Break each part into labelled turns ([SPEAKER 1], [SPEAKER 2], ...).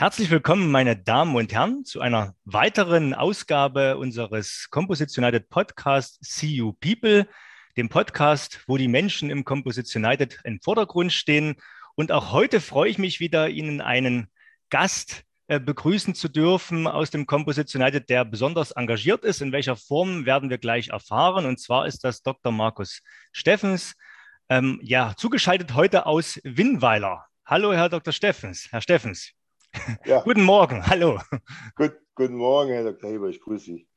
[SPEAKER 1] Herzlich willkommen, meine Damen und Herren, zu einer weiteren Ausgabe unseres Composition United Podcast See You People, dem Podcast, wo die Menschen im Composition United im Vordergrund stehen. Und auch heute freue ich mich wieder, Ihnen einen Gast äh, begrüßen zu dürfen aus dem Composition United, der besonders engagiert ist. In welcher Form werden wir gleich erfahren. Und zwar ist das Dr. Markus Steffens, ähm, ja, zugeschaltet heute aus Winnweiler. Hallo, Herr Dr. Steffens. Herr Steffens. Ja. guten Morgen, hallo.
[SPEAKER 2] Gut, guten Morgen, Herr Dr. Heber, ich grüße Sie.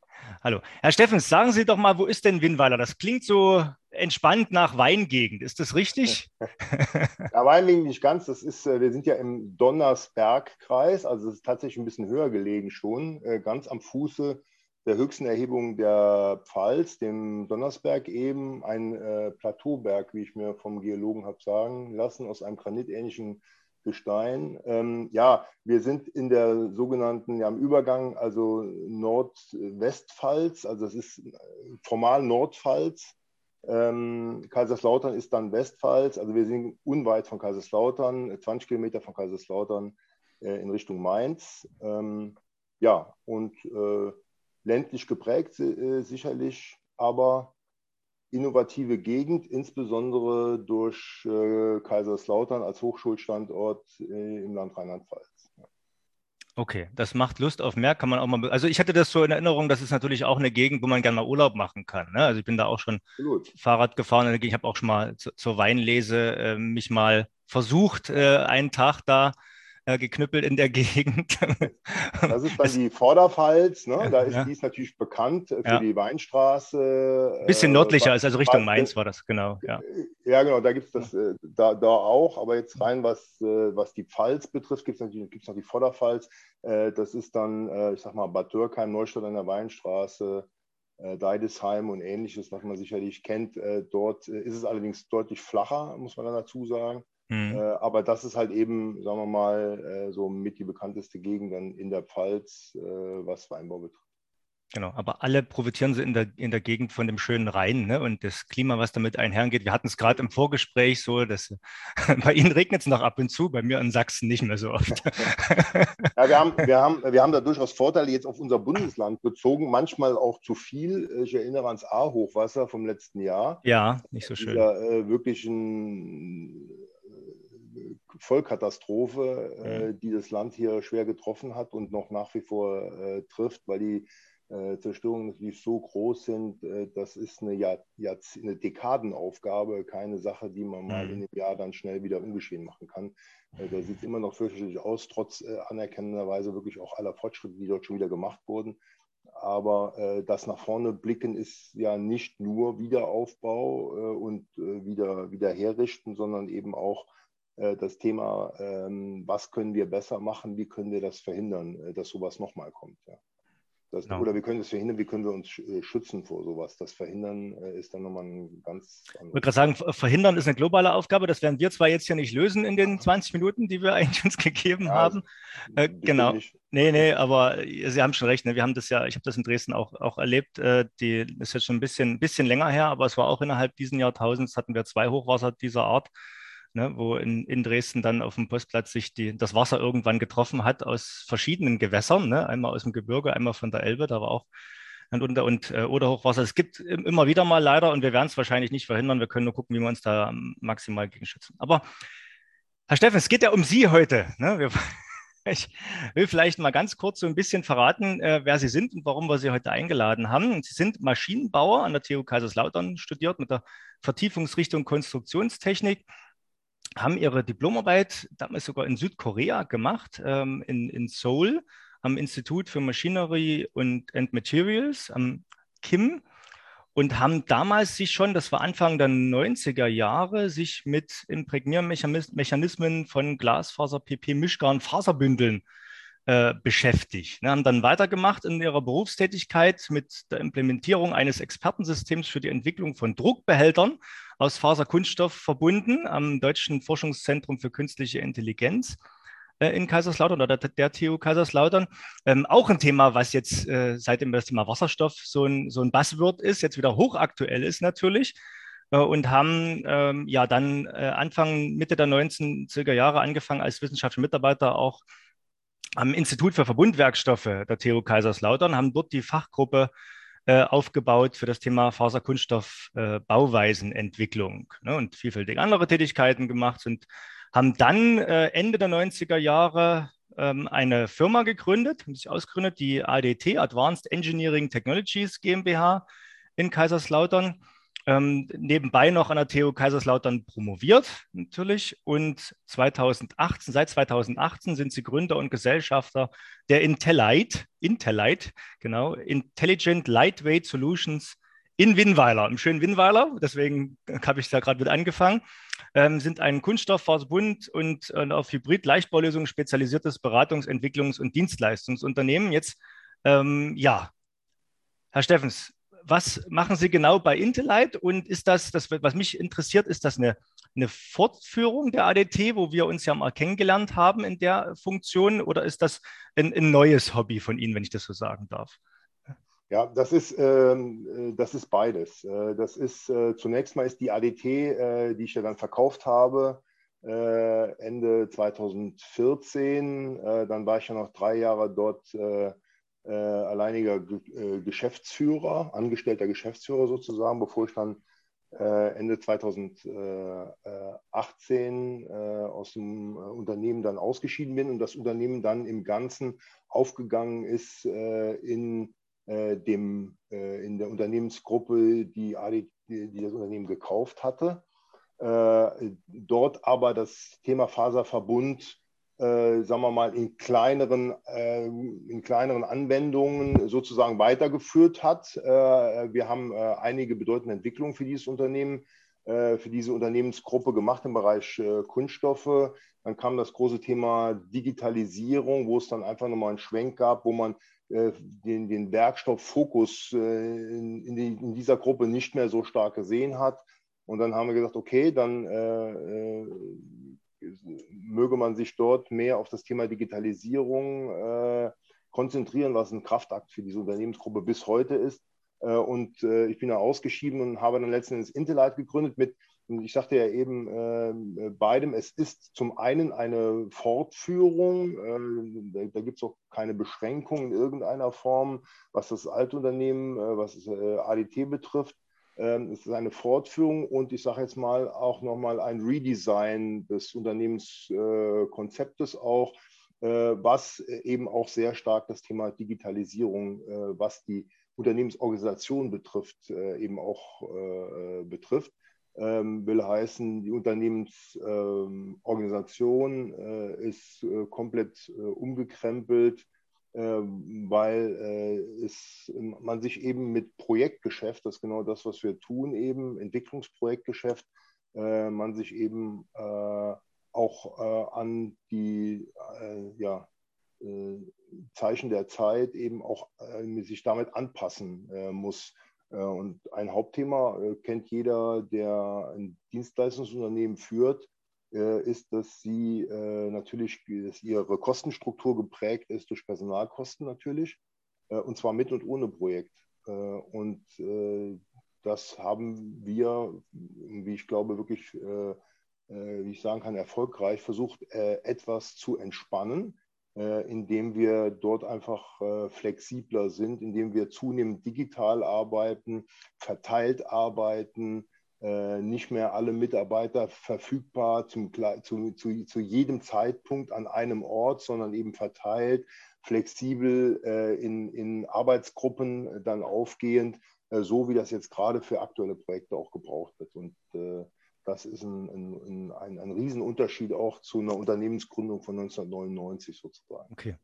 [SPEAKER 1] Hallo. Herr Steffens, sagen Sie doch mal, wo ist denn Winnweiler? Das klingt so entspannt nach Weingegend. Ist das richtig?
[SPEAKER 2] ja, Weingegend nicht ganz. Das ist, äh, wir sind ja im Donnersbergkreis, also es ist tatsächlich ein bisschen höher gelegen schon, äh, ganz am Fuße der höchsten Erhebung der Pfalz, dem Donnersberg eben, ein äh, Plateauberg, wie ich mir vom Geologen habe sagen lassen, aus einem granitähnlichen Gestein. Ähm, ja, wir sind in der sogenannten, ja, im Übergang, also Nordwestpfalz, also es ist äh, formal Nordpfalz. Ähm, Kaiserslautern ist dann Westpfalz, also wir sind unweit von Kaiserslautern, 20 Kilometer von Kaiserslautern äh, in Richtung Mainz. Ähm, ja, und äh, ländlich geprägt äh, sicherlich, aber innovative Gegend, insbesondere durch äh, Kaiserslautern als Hochschulstandort äh, im Land Rheinland-Pfalz.
[SPEAKER 1] Okay, das macht Lust auf mehr, kann man auch mal. Also ich hatte das so in Erinnerung, das ist natürlich auch eine Gegend, wo man gerne mal Urlaub machen kann. Ne? Also ich bin da auch schon Absolut. Fahrrad gefahren. Ich habe auch schon mal zu, zur Weinlese äh, mich mal versucht, äh, einen Tag da äh, geknüppelt in der Gegend.
[SPEAKER 2] Das ist dann die Vorderpfalz, ne? da ist ja. die ist natürlich bekannt für ja. die Weinstraße.
[SPEAKER 1] Ein bisschen nördlicher als also Richtung Mainz war das, genau. Ja,
[SPEAKER 2] ja genau, da gibt es das äh, da, da auch, aber jetzt rein, was, äh, was die Pfalz betrifft, gibt es natürlich gibt's noch die Vorderpfalz. Das ist dann, ich sag mal, Bad Dürkheim, Neustadt an der Weinstraße. Deidesheim und ähnliches, was man sicherlich kennt. Dort ist es allerdings deutlich flacher, muss man dann dazu sagen. Mhm. Äh, aber das ist halt eben, sagen wir mal, äh, so mit die bekannteste Gegend dann in der Pfalz, äh, was Weinbau betrifft.
[SPEAKER 1] Genau, aber alle profitieren sie in der, in der Gegend von dem schönen Rhein ne? und das Klima, was damit einhergeht. Wir hatten es gerade im Vorgespräch so, dass bei Ihnen regnet es noch ab und zu, bei mir in Sachsen nicht mehr so oft.
[SPEAKER 2] ja, wir haben, wir, haben, wir haben da durchaus Vorteile jetzt auf unser Bundesland bezogen, manchmal auch zu viel. Ich erinnere ans A-Hochwasser vom letzten Jahr.
[SPEAKER 1] Ja, nicht so schön.
[SPEAKER 2] Dieser, äh, wirklich ein Vollkatastrophe, mhm. die das Land hier schwer getroffen hat und noch nach wie vor äh, trifft, weil die äh, Zerstörungen natürlich so groß sind. Das ist eine, Jahr, eine Dekadenaufgabe, keine Sache, die man mal mhm. in einem Jahr dann schnell wieder ungeschehen machen kann. Da sieht es immer noch fürchterlich aus, trotz anerkennenderweise wirklich auch aller Fortschritte, die dort schon wieder gemacht wurden. Aber äh, das nach vorne blicken ist ja nicht nur Wiederaufbau äh, und äh, wieder, wieder herrichten, sondern eben auch äh, das Thema, ähm, was können wir besser machen, wie können wir das verhindern, äh, dass sowas nochmal kommt. Ja. Das, ja. Oder wir können es verhindern, wie können wir uns äh, schützen vor sowas. Das Verhindern ist dann nochmal ein ganz.
[SPEAKER 1] Ich würde gerade sagen, Verhindern ist eine globale Aufgabe. Das werden wir zwar jetzt hier nicht lösen in den 20 Minuten, die wir eigentlich uns gegeben ja, haben. Äh, genau. Nee, nee, aber Sie haben schon recht. Ne? Wir haben das ja, ich habe das in Dresden auch, auch erlebt. Äh, die ist jetzt schon ein bisschen, bisschen länger her, aber es war auch innerhalb dieses Jahrtausends hatten wir zwei Hochwasser dieser Art ne, wo in, in Dresden dann auf dem Postplatz sich die, das Wasser irgendwann getroffen hat aus verschiedenen Gewässern, ne, einmal aus dem Gebirge, einmal von der Elbe, da war auch und, und, und äh, oder Hochwasser. Es gibt immer wieder mal leider und wir werden es wahrscheinlich nicht verhindern. Wir können nur gucken, wie wir uns da maximal gegen schützen. Aber Herr Steffen, es geht ja um Sie heute. Ne? Wir, ich will vielleicht mal ganz kurz so ein bisschen verraten, äh, wer Sie sind und warum wir Sie heute eingeladen haben. Sie sind Maschinenbauer an der TU Kaiserslautern studiert mit der Vertiefungsrichtung Konstruktionstechnik haben ihre Diplomarbeit damals sogar in Südkorea gemacht, ähm, in, in Seoul, am Institut für Machinery und and Materials, am KIM, und haben damals sich schon, das war Anfang der 90er Jahre, sich mit Imprägniermechanismen von Glasfaser, PP, Mischgarn, Faserbündeln äh, beschäftigt. Ne, haben dann weitergemacht in ihrer Berufstätigkeit mit der Implementierung eines Expertensystems für die Entwicklung von Druckbehältern aus Faserkunststoff verbunden am Deutschen Forschungszentrum für künstliche Intelligenz äh, in Kaiserslautern oder der, TU Kaiserslautern. Ähm, auch ein Thema, was jetzt äh, seitdem das Thema Wasserstoff so ein, so ein Buzzword ist, jetzt wieder hochaktuell ist natürlich. Äh, und haben ähm, ja dann äh, Anfang, Mitte der 19er Jahre angefangen, als wissenschaftlicher Mitarbeiter auch am Institut für Verbundwerkstoffe der TU Kaiserslautern, haben dort die Fachgruppe äh, aufgebaut für das Thema Faserkunststoff-Bauweisenentwicklung äh, ne, und vielfältige andere Tätigkeiten gemacht und haben dann äh, Ende der 90er Jahre ähm, eine Firma gegründet, haben sich ausgegründet, die ADT, Advanced Engineering Technologies GmbH in Kaiserslautern ähm, nebenbei noch an der TU Kaiserslautern promoviert, natürlich. Und 2018, seit 2018 sind sie Gründer und Gesellschafter der Intellite, Intellite, genau, Intelligent Lightweight Solutions in Winnweiler, im schönen Winnweiler. Deswegen habe ich da gerade mit angefangen. Ähm, sind ein Kunststofffaserbund und äh, auf Hybrid-Leichtbaulösungen spezialisiertes Beratungs-, Entwicklungs- und Dienstleistungsunternehmen. Jetzt, ähm, ja, Herr Steffens, was machen Sie genau bei Intellite und ist das, das was mich interessiert, ist das eine, eine Fortführung der ADT, wo wir uns ja mal kennengelernt haben in der Funktion oder ist das ein, ein neues Hobby von Ihnen, wenn ich das so sagen darf?
[SPEAKER 2] Ja, das ist, ähm, äh, das ist beides. Äh, das ist äh, zunächst mal ist die ADT, äh, die ich ja dann verkauft habe, äh, Ende 2014. Äh, dann war ich ja noch drei Jahre dort äh, alleiniger G äh, Geschäftsführer, angestellter Geschäftsführer sozusagen, bevor ich dann äh, Ende 2018 äh, aus dem Unternehmen dann ausgeschieden bin und das Unternehmen dann im Ganzen aufgegangen ist in, dem, in der Unternehmensgruppe, die, AD, die das Unternehmen gekauft hatte. dort aber das Thema Faserverbund äh, sagen wir mal, in kleineren, äh, in kleineren Anwendungen sozusagen weitergeführt hat. Äh, wir haben äh, einige bedeutende Entwicklungen für dieses Unternehmen, äh, für diese Unternehmensgruppe gemacht im Bereich äh, Kunststoffe. Dann kam das große Thema Digitalisierung, wo es dann einfach nochmal einen Schwenk gab, wo man den, den Werkstofffokus in, in, die, in, dieser Gruppe nicht mehr so stark gesehen hat. Und dann haben wir gesagt, okay, dann möge man sich dort mehr auf das Thema Digitalisierung äh, konzentrieren, was ein Kraftakt für diese Unternehmensgruppe bis heute ist. Äh, und äh, ich bin da ausgeschieden und habe dann letzten Endes Intellite gegründet mit, ich sagte ja eben, äh, beidem. Es ist zum einen eine Fortführung, äh, da, da gibt es auch keine Beschränkungen in irgendeiner Form, was das Altunternehmen, äh, was ADT betrifft. Ähm, es ist eine Fortführung und ich sage jetzt mal auch nochmal ein Redesign des Unternehmenskonzeptes auch, äh, was eben auch sehr stark das Thema Digitalisierung, äh, was die Unternehmensorganisation betrifft, äh, eben auch betrifft. Ähm, will heißen, die Unternehmensorganisation ist komplett umgekrempelt weil äh, es, man sich eben mit Projektgeschäft, das ist genau das, was wir tun, eben Entwicklungsprojektgeschäft, äh, man sich eben äh, auch an die ja, Zeichen der Zeit eben auch sich damit anpassen muss. Und ein Hauptthema kennt jeder, der ein Dienstleistungsunternehmen führt, ist, dass sie äh, natürlich, dass ihre Kostenstruktur geprägt ist durch Personalkosten natürlich, äh, und zwar mit und ohne Projekt. und das haben wir, wie ich glaube, wirklich, wie ich sagen kann, erfolgreich versucht, etwas zu entspannen, indem wir dort einfach flexibler sind, indem wir zunehmend digital arbeiten, verteilt arbeiten, äh, nicht mehr alle Mitarbeiter verfügbar zum, zu, zu, zu jedem Zeitpunkt an einem Ort, sondern eben verteilt, flexibel äh, in, in Arbeitsgruppen dann aufgehend, äh, so wie das jetzt gerade für aktuelle Projekte auch gebraucht wird. Und äh, das ist ein, ein, ein, ein Riesenunterschied auch zu einer Unternehmensgründung von 1999 sozusagen.
[SPEAKER 1] Okay.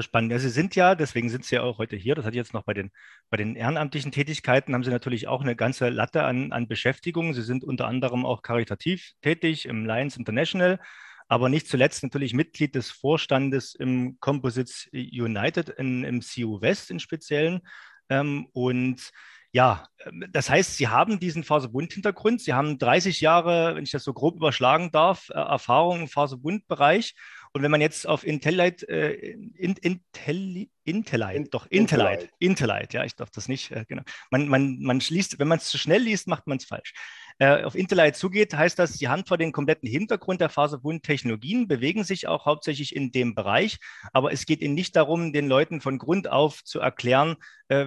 [SPEAKER 1] Spannend. Ja, Sie sind ja, deswegen sind Sie ja auch heute hier. Das hat jetzt noch bei den, bei den ehrenamtlichen Tätigkeiten, haben Sie natürlich auch eine ganze Latte an, an Beschäftigungen. Sie sind unter anderem auch karitativ tätig im Lions International, aber nicht zuletzt natürlich Mitglied des Vorstandes im Composites United in, im CU West im Speziellen. Ähm, und ja, ähm, das heißt, Sie haben diesen Faserbund-Hintergrund. Sie haben 30 Jahre, wenn ich das so grob überschlagen darf, äh, Erfahrung im Faserbund-Bereich und wenn man jetzt auf Intellite, äh, in, Intelli, Intellite, in, doch Intellite, Intellite, ja, ich darf das nicht, äh, genau. Man, man, man schließt, wenn man es zu schnell liest, macht man es falsch. äh, auf Interlite zugeht, heißt das, Sie haben zwar den kompletten Hintergrund der Faserbundtechnologien, bewegen sich auch hauptsächlich in dem Bereich, aber es geht Ihnen nicht darum, den Leuten von Grund auf zu erklären, äh,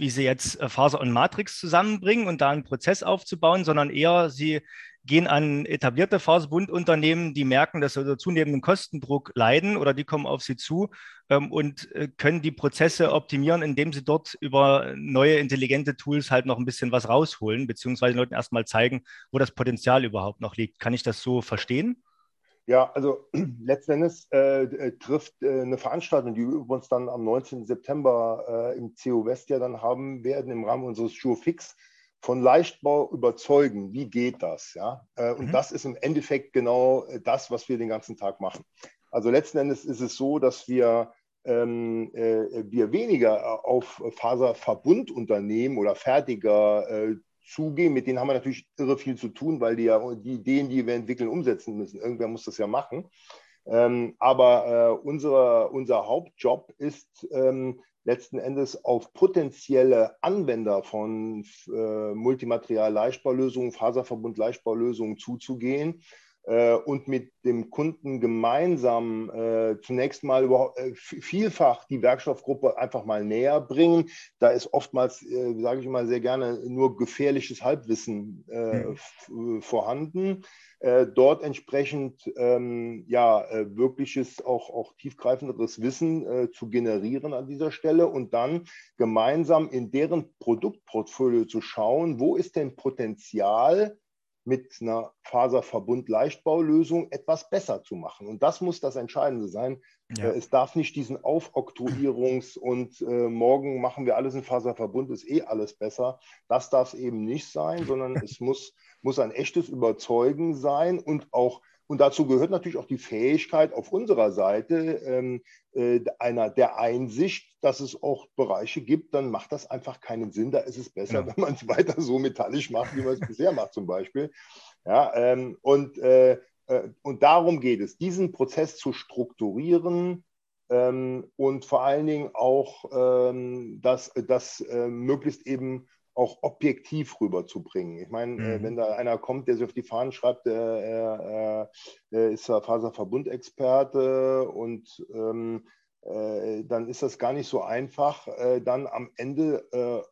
[SPEAKER 1] wie sie jetzt äh, Faser und Matrix zusammenbringen und da einen Prozess aufzubauen, sondern eher sie gehen an etablierte Faserbundunternehmen, die merken, dass sie unter zunehmendem Kostendruck leiden oder die kommen auf sie zu ähm, und äh, können die Prozesse optimieren, indem sie dort über neue intelligente Tools halt noch ein bisschen was rausholen, beziehungsweise Leuten erstmal zeigen, wo das Potenzial überhaupt noch liegt. Kann ich das so verstehen?
[SPEAKER 2] Ja, also letzten Endes äh, äh, trifft äh, eine Veranstaltung, die wir uns dann am 19. September äh, im CO West ja dann haben werden, im Rahmen unseres Fix von Leichtbau überzeugen. Wie geht das? Ja? Äh, und mhm. das ist im Endeffekt genau äh, das, was wir den ganzen Tag machen. Also letzten Endes ist es so, dass wir ähm, äh, wir weniger auf Faserverbundunternehmen oder Fertiger äh, zugehen. Mit denen haben wir natürlich irre viel zu tun, weil die ja die Ideen, die wir entwickeln, umsetzen müssen. Irgendwer muss das ja machen. Ähm, aber äh, unsere, unser Hauptjob ist ähm, letzten Endes auf potenzielle Anwender von äh, Multimaterial-Leichtbaulösungen, Faserverbund-Leichtbaulösungen zuzugehen und mit dem Kunden gemeinsam äh, zunächst mal über, äh, vielfach die Werkstoffgruppe einfach mal näher bringen. Da ist oftmals, äh, sage ich immer sehr gerne, nur gefährliches Halbwissen mhm. vorhanden. Äh, dort entsprechend ähm, ja, äh, wirkliches, auch, auch tiefgreifenderes Wissen äh, zu generieren an dieser Stelle und dann gemeinsam in deren Produktportfolio zu schauen, wo ist denn Potenzial mit einer Faserverbund-Leichtbaulösung etwas besser zu machen. Und das muss das Entscheidende sein. Ja. Äh, es darf nicht diesen Aufoktroyierungs- und äh, morgen machen wir alles in Faserverbund, ist eh alles besser. Das darf es eben nicht sein, sondern es muss muss ein echtes Überzeugen sein und auch und dazu gehört natürlich auch die Fähigkeit auf unserer Seite ähm, äh, einer der Einsicht, dass es auch Bereiche gibt, dann macht das einfach keinen Sinn. Da ist es besser, ja. wenn man es weiter so metallisch macht, wie man es bisher macht, zum Beispiel. Ja, ähm, und, äh, äh, und darum geht es, diesen Prozess zu strukturieren, ähm, und vor allen Dingen auch, ähm, dass das äh, möglichst eben auch objektiv rüberzubringen. Ich meine, äh, mhm. wenn da einer kommt, der sich auf die Fahnen schreibt, der, er, er ist ja Faserverbundexperte und ähm, äh, dann ist das gar nicht so einfach, äh, dann am Ende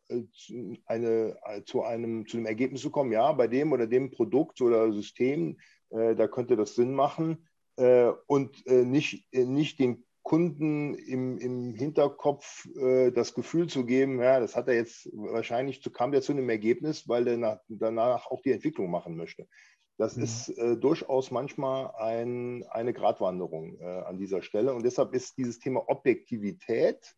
[SPEAKER 2] äh, zu, eine, äh, zu, einem, zu einem Ergebnis zu kommen, ja, bei dem oder dem Produkt oder System, äh, da könnte das Sinn machen und nicht, nicht den Kunden im, im Hinterkopf äh, das Gefühl zu geben, ja, das hat er jetzt wahrscheinlich, zu, kam der zu einem Ergebnis, weil er nach, danach auch die Entwicklung machen möchte. Das mhm. ist äh, durchaus manchmal ein, eine Gratwanderung äh, an dieser Stelle. Und deshalb ist dieses Thema Objektivität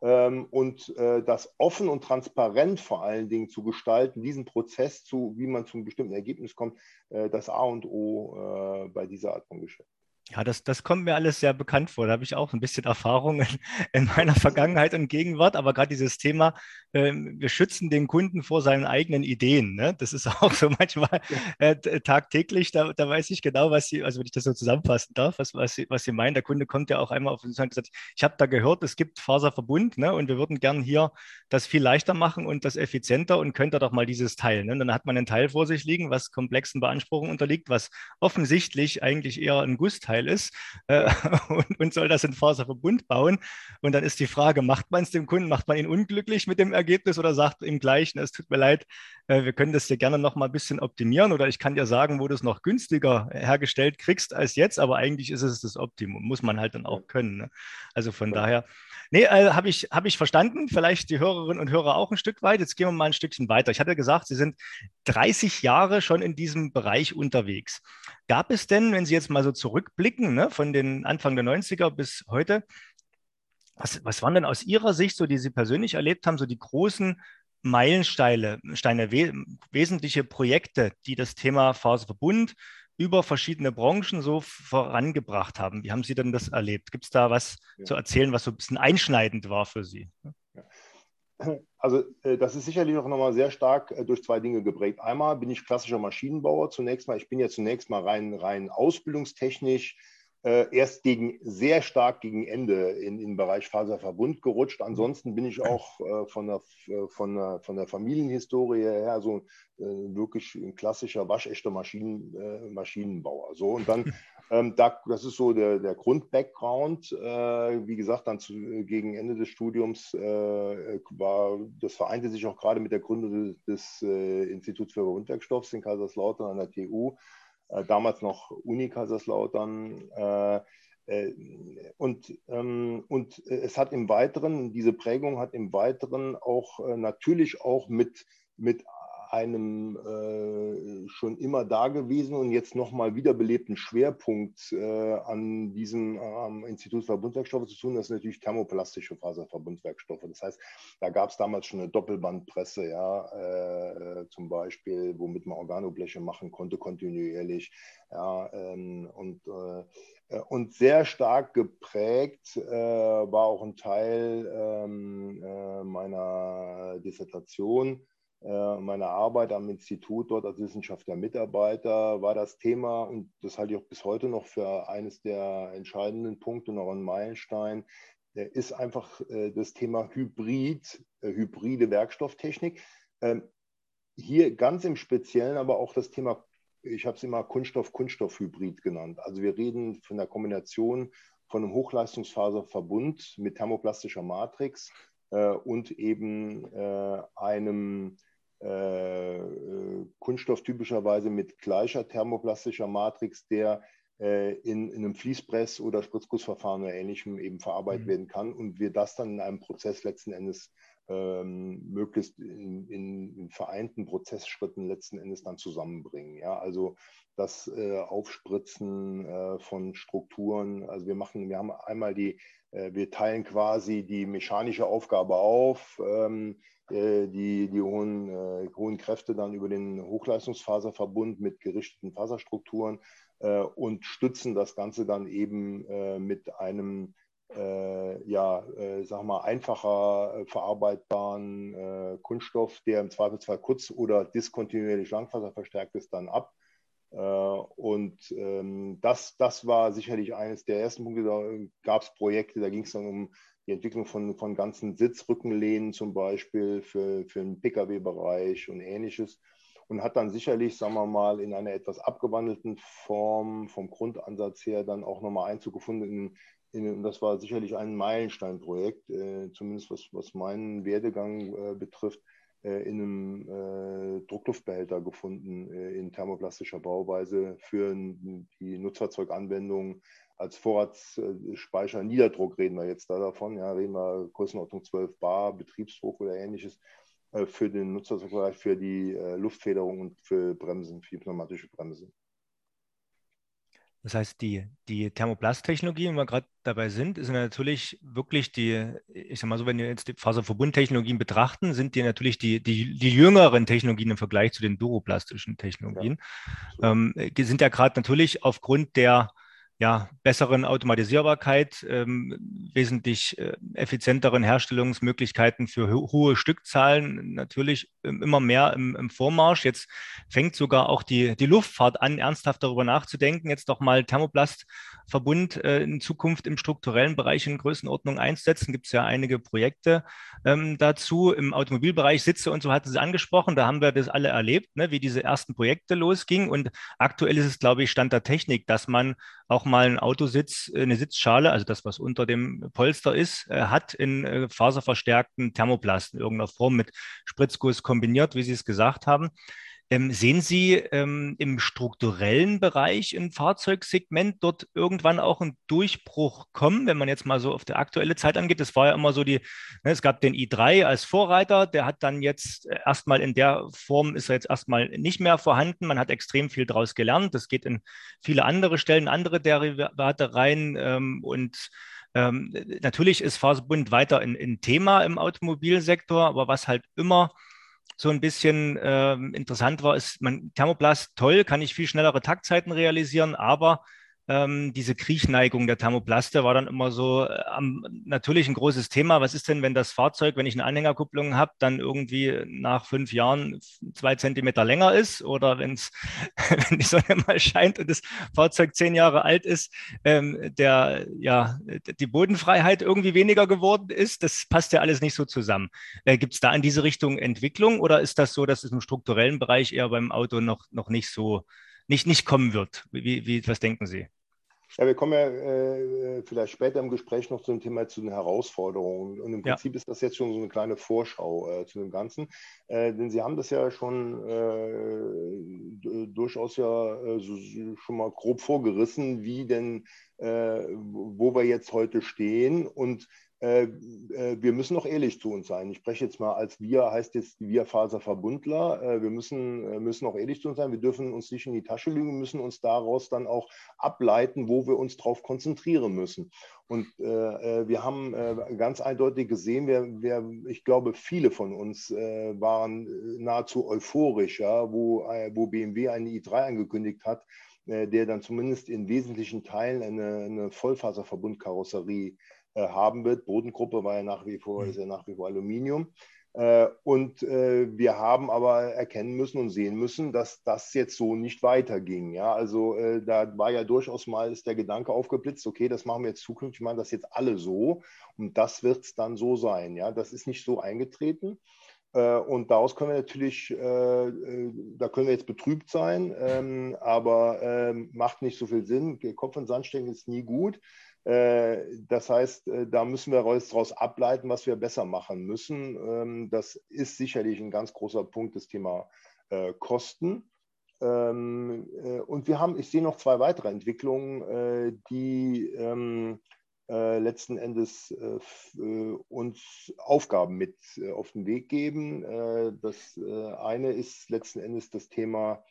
[SPEAKER 2] ähm, und äh, das offen und transparent vor allen Dingen zu gestalten, diesen Prozess zu, wie man zu einem bestimmten Ergebnis kommt, äh, das A und O äh, bei dieser Art von Geschäft.
[SPEAKER 1] Ja, das, das kommt mir alles sehr bekannt vor. Da habe ich auch ein bisschen Erfahrung in, in meiner Vergangenheit und Gegenwart. Aber gerade dieses Thema, äh, wir schützen den Kunden vor seinen eigenen Ideen. Ne? Das ist auch so manchmal äh, tagtäglich. Da, da weiß ich genau, was Sie, also wenn ich das so zusammenfassen darf, was, was, Sie, was Sie meinen. Der Kunde kommt ja auch einmal auf uns und sagt, ich habe da gehört, es gibt Faserverbund ne? und wir würden gern hier das viel leichter machen und das effizienter und könnte doch mal dieses Teil. Ne? Und dann hat man ein Teil vor sich liegen, was komplexen Beanspruchungen unterliegt, was offensichtlich eigentlich eher ein Gussteil Teil ist äh, und, und, soll das in Faserverbund bauen. Und dann ist die Frage, macht man es dem Kunden, macht man ihn unglücklich mit dem Ergebnis oder sagt ihm gleich, es tut mir leid, äh, wir können das dir gerne noch mal ein bisschen optimieren oder ich kann dir sagen, wo du es noch günstiger hergestellt kriegst als jetzt, aber eigentlich ist es das Optimum, muss man halt dann auch können. Ne? Also von ja. daher, nee, äh, habe ich, hab ich verstanden, vielleicht die Hörerinnen und Hörer auch ein Stück weit. Jetzt gehen wir mal ein Stückchen weiter. Ich hatte gesagt, Sie sind 30 Jahre schon in diesem Bereich unterwegs. Gab es denn, wenn Sie jetzt mal so zurückblicken, ne, von den Anfang der 90er bis heute, was, was waren denn aus Ihrer Sicht, so die Sie persönlich erlebt haben, so die großen Meilensteine, Steine, we wesentliche Projekte, die das Thema Faserverbund über verschiedene Branchen so vorangebracht haben? Wie haben Sie denn das erlebt? Gibt es da was ja. zu erzählen, was so ein bisschen einschneidend war für Sie?
[SPEAKER 2] Also äh, das ist sicherlich auch nochmal sehr stark äh, durch zwei Dinge geprägt. Einmal bin ich klassischer Maschinenbauer zunächst mal. Ich bin ja zunächst mal rein, rein ausbildungstechnisch erst gegen, sehr stark gegen Ende in, in den Bereich Faserverbund gerutscht. Ansonsten bin ich auch äh, von, der, äh, von, der, von der Familienhistorie her so äh, wirklich ein klassischer, waschechter Maschinen, äh, Maschinenbauer. So, und dann, ähm, da, das ist so der, der Grundbackground. Äh, wie gesagt, dann zu, gegen Ende des Studiums war, das vereinte sich auch gerade mit der Gründung des, des Instituts für Verbundwerkstoffs in Kaiserslautern an der TU äh, damals noch Uni Kaiserslautern. Äh, äh, und, ähm, und es hat im Weiteren, diese Prägung hat im Weiteren auch natürlich auch mit, mit einem äh, schon immer dagewesenen und jetzt nochmal wiederbelebten Schwerpunkt äh, an diesem äh, Institut Verbundwerkstoffe zu tun, das ist natürlich thermoplastische Faserverbundwerkstoffe. Das heißt, da gab es damals schon eine Doppelbandpresse, ja, äh, zum Beispiel, womit man Organobleche machen konnte, kontinuierlich. Ja, ähm, und äh, äh, und sehr stark geprägt äh, war auch ein Teil ähm, äh, meiner Dissertation äh, meiner Arbeit am Institut dort als wissenschaftlicher Mitarbeiter war das Thema, und das halte ich auch bis heute noch für eines der entscheidenden Punkte, noch ein Meilenstein, ist einfach äh, das Thema Hybrid, äh, hybride Werkstofftechnik. Ähm, hier ganz im Speziellen aber auch das Thema, ich habe es immer Kunststoff-Kunststoff-Hybrid genannt. Also wir reden von der Kombination von einem Hochleistungsfaserverbund mit thermoplastischer Matrix und eben einem Kunststoff typischerweise mit gleicher thermoplastischer Matrix, der äh, in, in, einem Fließpress- oder Spritzgussverfahren oder ähnlichem eben verarbeitet mhm. werden kann und wir das dann in einem Prozess letzten Endes ähm, möglichst in, in, in, vereinten Prozessschritten letzten Endes dann zusammenbringen. Ja, also das äh, Aufspritzen äh, von Strukturen. Also wir machen, wir haben einmal die, äh, wir teilen quasi die mechanische Aufgabe auf. Ähm, äh, die, die hohen, äh, hohen Kräfte dann über den Hochleistungsfaserverbund mit gerichteten Faserstrukturen äh, und stützen das Ganze dann eben äh, mit einem äh, ja, äh, sag mal, einfacher verarbeitbaren Kunststoff, der im Zweifelsfall kurz- oder diskontinuierlich langfaserverstärkt ist, dann ab. Und ähm, das, das war sicherlich eines der ersten Punkte. Da gab es Projekte, da ging es dann um die Entwicklung von, von ganzen Sitzrückenlehnen zum Beispiel für, für den Pkw-Bereich und ähnliches und hat dann sicherlich, sagen wir mal, in einer etwas abgewandelten Form vom Grundansatz her dann auch nochmal Einzug gefunden. In, in, das war sicherlich ein Meilensteinprojekt, äh, zumindest was, was meinen Werdegang äh, betrifft, äh, in einem äh, Druckluftbehälter gefunden äh, in thermoplastischer Bauweise für die Nutzfahrzeuganwendung als Vorratsspeicher Niederdruck reden wir jetzt da davon. Ja, reden wir Größenordnung 12 Bar, Betriebsdruck oder ähnliches äh, für den Nutzerbereich, für die äh, Luftfederung und für Bremsen, für die pneumatische Bremse.
[SPEAKER 1] Das heißt, die, die Thermoplasttechnologie, wenn wir gerade dabei sind, ist natürlich wirklich die, ich sag mal so, wenn wir jetzt die Faserverbundtechnologien betrachten, sind die natürlich die, die, die jüngeren Technologien im Vergleich zu den duroplastischen Technologien. Ja. Ähm, sind ja gerade natürlich aufgrund der ja, besseren Automatisierbarkeit, ähm, wesentlich äh, effizienteren Herstellungsmöglichkeiten für ho hohe Stückzahlen, natürlich ähm, immer mehr im, im, Vormarsch. Jetzt fängt sogar auch die, die Luftfahrt an, ernsthaft darüber nachzudenken, jetzt doch mal Thermoplastverbund äh, in Zukunft im strukturellen Bereich in Größenordnung einzusetzen. Gibt es ja einige Projekte ähm, dazu. Im Automobilbereich Sitze und so hatten Sie angesprochen, da haben wir das alle erlebt, ne, wie diese ersten Projekte losgingen. Und aktuell ist es, glaube ich, Stand der Technik, dass man auch mal einen Autositz, äh, eine Sitzschale, also das, was unter dem Polster ist, äh, hat in äh, faserverstärkten Thermoplasten in irgendeiner Form mit Spritzguss kombiniert, wie Sie es gesagt haben. Ähm, sehen Sie ähm, im strukturellen Bereich im Fahrzeugsegment dort irgendwann auch einen Durchbruch kommen, wenn man jetzt mal so auf die aktuelle Zeit angeht? Das war ja immer so die, ne, es gab den i3 als Vorreiter, der hat dann jetzt erstmal in der Form, ist er jetzt erstmal nicht mehr vorhanden. Man hat extrem viel daraus gelernt. Das geht in viele andere Stellen, andere Derivate rein ähm, und ähm, natürlich ist Faserbund weiter ein, ein Thema im Automobilsektor, aber was halt immer so ein bisschen ähm, interessant war, ist, man, Thermoplast toll, kann ich viel schnellere Taktzeiten realisieren, aber ähm, diese Kriechneigung der Thermoplaste war dann immer so äh, natürlich ein großes Thema. Was ist denn, wenn das Fahrzeug, wenn ich eine Anhängerkupplung habe, dann irgendwie nach fünf Jahren zwei Zentimeter länger ist oder wenn's, wenn die Sonne mal scheint und das Fahrzeug zehn Jahre alt ist, ähm, der, ja, die Bodenfreiheit irgendwie weniger geworden ist? Das passt ja alles nicht so zusammen. Äh, Gibt es da in diese Richtung Entwicklung oder ist das so, dass es im strukturellen Bereich eher beim Auto noch, noch nicht so nicht, nicht kommen wird? Wie, wie, was denken Sie?
[SPEAKER 2] Ja, wir kommen ja äh, vielleicht später im Gespräch noch zum Thema zu den Herausforderungen. Und im Prinzip ja. ist das jetzt schon so eine kleine Vorschau äh, zu dem Ganzen. Äh, denn Sie haben das ja schon äh, durchaus ja äh, so, schon mal grob vorgerissen, wie denn, äh, wo wir jetzt heute stehen und äh, äh, wir müssen auch ehrlich zu uns sein. Ich spreche jetzt mal als wir, heißt jetzt wir Faserverbundler. Äh, wir müssen, müssen auch ehrlich zu uns sein. Wir dürfen uns nicht in die Tasche lügen, müssen uns daraus dann auch ableiten, wo wir uns darauf konzentrieren müssen. Und äh, wir haben äh, ganz eindeutig gesehen, wir, wir, ich glaube, viele von uns äh, waren nahezu euphorisch, ja, wo, wo BMW eine i3 angekündigt hat, der dann zumindest in wesentlichen Teilen eine, eine Vollfaserverbundkarosserie äh, haben wird. Bodengruppe war ja nach wie vor, mhm. ist ja nach wie vor Aluminium. Äh, und äh, wir haben aber erkennen müssen und sehen müssen, dass das jetzt so nicht weiterging. Ja, also da war ja durchaus mal ist der Gedanke aufgeblitzt, okay, das machen wir jetzt zukünftig, machen das jetzt alle so und das wird es dann so sein. Ja, das ist nicht so eingetreten. Und daraus können wir natürlich, da können wir jetzt betrübt sein, ähm, aber ähm, macht nicht so viel Sinn. Kopf in den Sand stecken ist nie gut. Äh, das heißt, äh, da müssen wir daraus ableiten, was wir besser machen müssen. Ähm, das ist sicherlich ein ganz großer Punkt, das Thema äh, Kosten. Ähm, und wir haben, ich sehe noch zwei weitere Entwicklungen, die ähm, letzten Endes uns Aufgaben mit auf den Weg geben. Das eine ist letzten Endes das Thema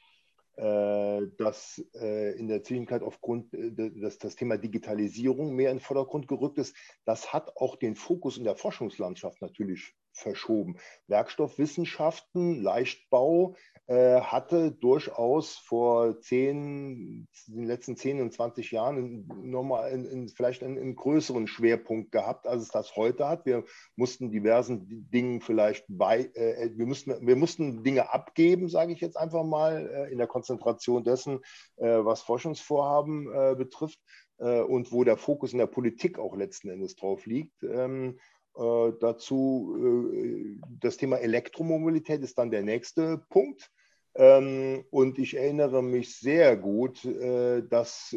[SPEAKER 2] dass äh, in der Zwischenzeit aufgrund, äh, dass das Thema Digitalisierung mehr in den Vordergrund gerückt ist. Das hat auch den Fokus in der Forschungslandschaft natürlich verschoben. Werkstoffwissenschaften, Leichtbau äh, hatte durchaus vor zehn, den letzten 10 und 20 Jahren nochmal in, in, vielleicht einen, einen, größeren Schwerpunkt gehabt, als es das heute hat. Wir mussten diversen Dingen vielleicht bei, äh, wir, mussten, wir mussten Dinge abgeben, sage ich jetzt einfach mal, äh, in der Konzentration dessen, äh, was Forschungsvorhaben äh, betrifft äh, und wo der Fokus in der Politik auch letzten Endes drauf liegt. Ähm, äh, dazu äh, das Thema Elektromobilität ist dann der nächste Punkt. Ähm, und ich erinnere mich sehr gut, äh, dass,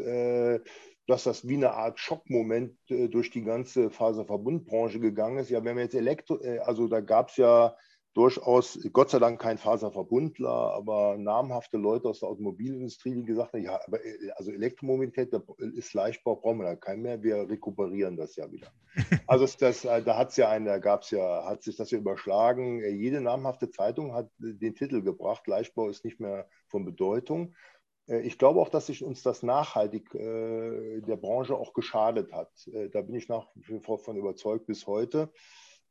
[SPEAKER 2] dass das wie eine Art Schockmoment durch die ganze Faserverbundbranche gegangen ist. Ja, wenn wir jetzt Elektro, also da gab es ja durchaus, Gott sei Dank kein Faserverbundler, aber namhafte Leute aus der Automobilindustrie, die gesagt haben, ja, aber äh, also Elektromobilität, da ist Leichtbau, brauchen wir da keinen mehr, wir rekuperieren das ja wieder. Also das, äh, da hat es ja einen, da gab es ja, hat sich das ja überschlagen. Jede namhafte Zeitung hat den Titel gebracht, Leichtbau ist nicht mehr von Bedeutung. Äh, ich glaube auch, dass sich uns das nachhaltig äh, der Branche auch geschadet hat. Äh, da bin ich nach wie vor von überzeugt bis heute.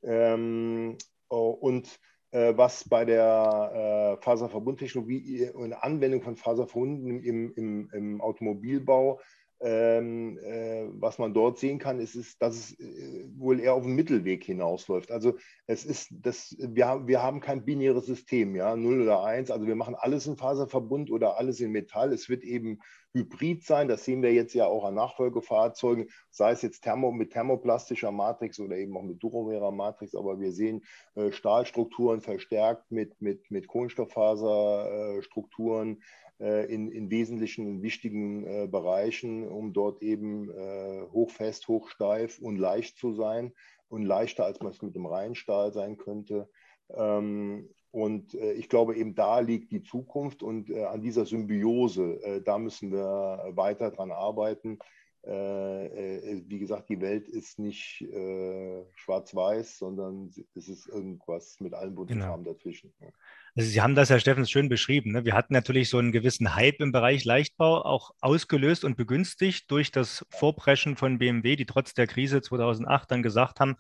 [SPEAKER 2] Ähm, und äh, was bei der äh, Faserverbundtechnologie und Anwendung von Faserverbunden im, im, im Automobilbau ähm, äh, was man dort sehen kann, ist, ist dass es äh, wohl eher auf den Mittelweg hinausläuft. Also es ist das, wir, haben, wir haben kein binäres System, ja, 0 oder 1. Also wir machen alles in Faserverbund oder alles in Metall. Es wird eben hybrid sein. Das sehen wir jetzt ja auch an Nachfolgefahrzeugen, sei es jetzt Thermo, mit thermoplastischer Matrix oder eben auch mit Duromerer Matrix. Aber wir sehen äh, Stahlstrukturen verstärkt mit, mit, mit Kohlenstofffaserstrukturen in, in wesentlichen wichtigen äh, Bereichen, um dort eben äh, hochfest, hochsteif und leicht zu sein und leichter, als man es mit dem Rheinstahl sein könnte. Ähm, und ich glaube, eben da liegt die Zukunft und an dieser Symbiose, da müssen wir weiter dran arbeiten. Wie gesagt, die Welt ist nicht schwarz-weiß, sondern es ist irgendwas mit allen bunten genau. Farben dazwischen.
[SPEAKER 1] Also Sie haben das, Herr Steffens, schön beschrieben. Ne? Wir hatten natürlich so einen gewissen Hype im Bereich Leichtbau, auch ausgelöst und begünstigt durch das Vorpreschen von BMW, die trotz der Krise 2008 dann gesagt haben,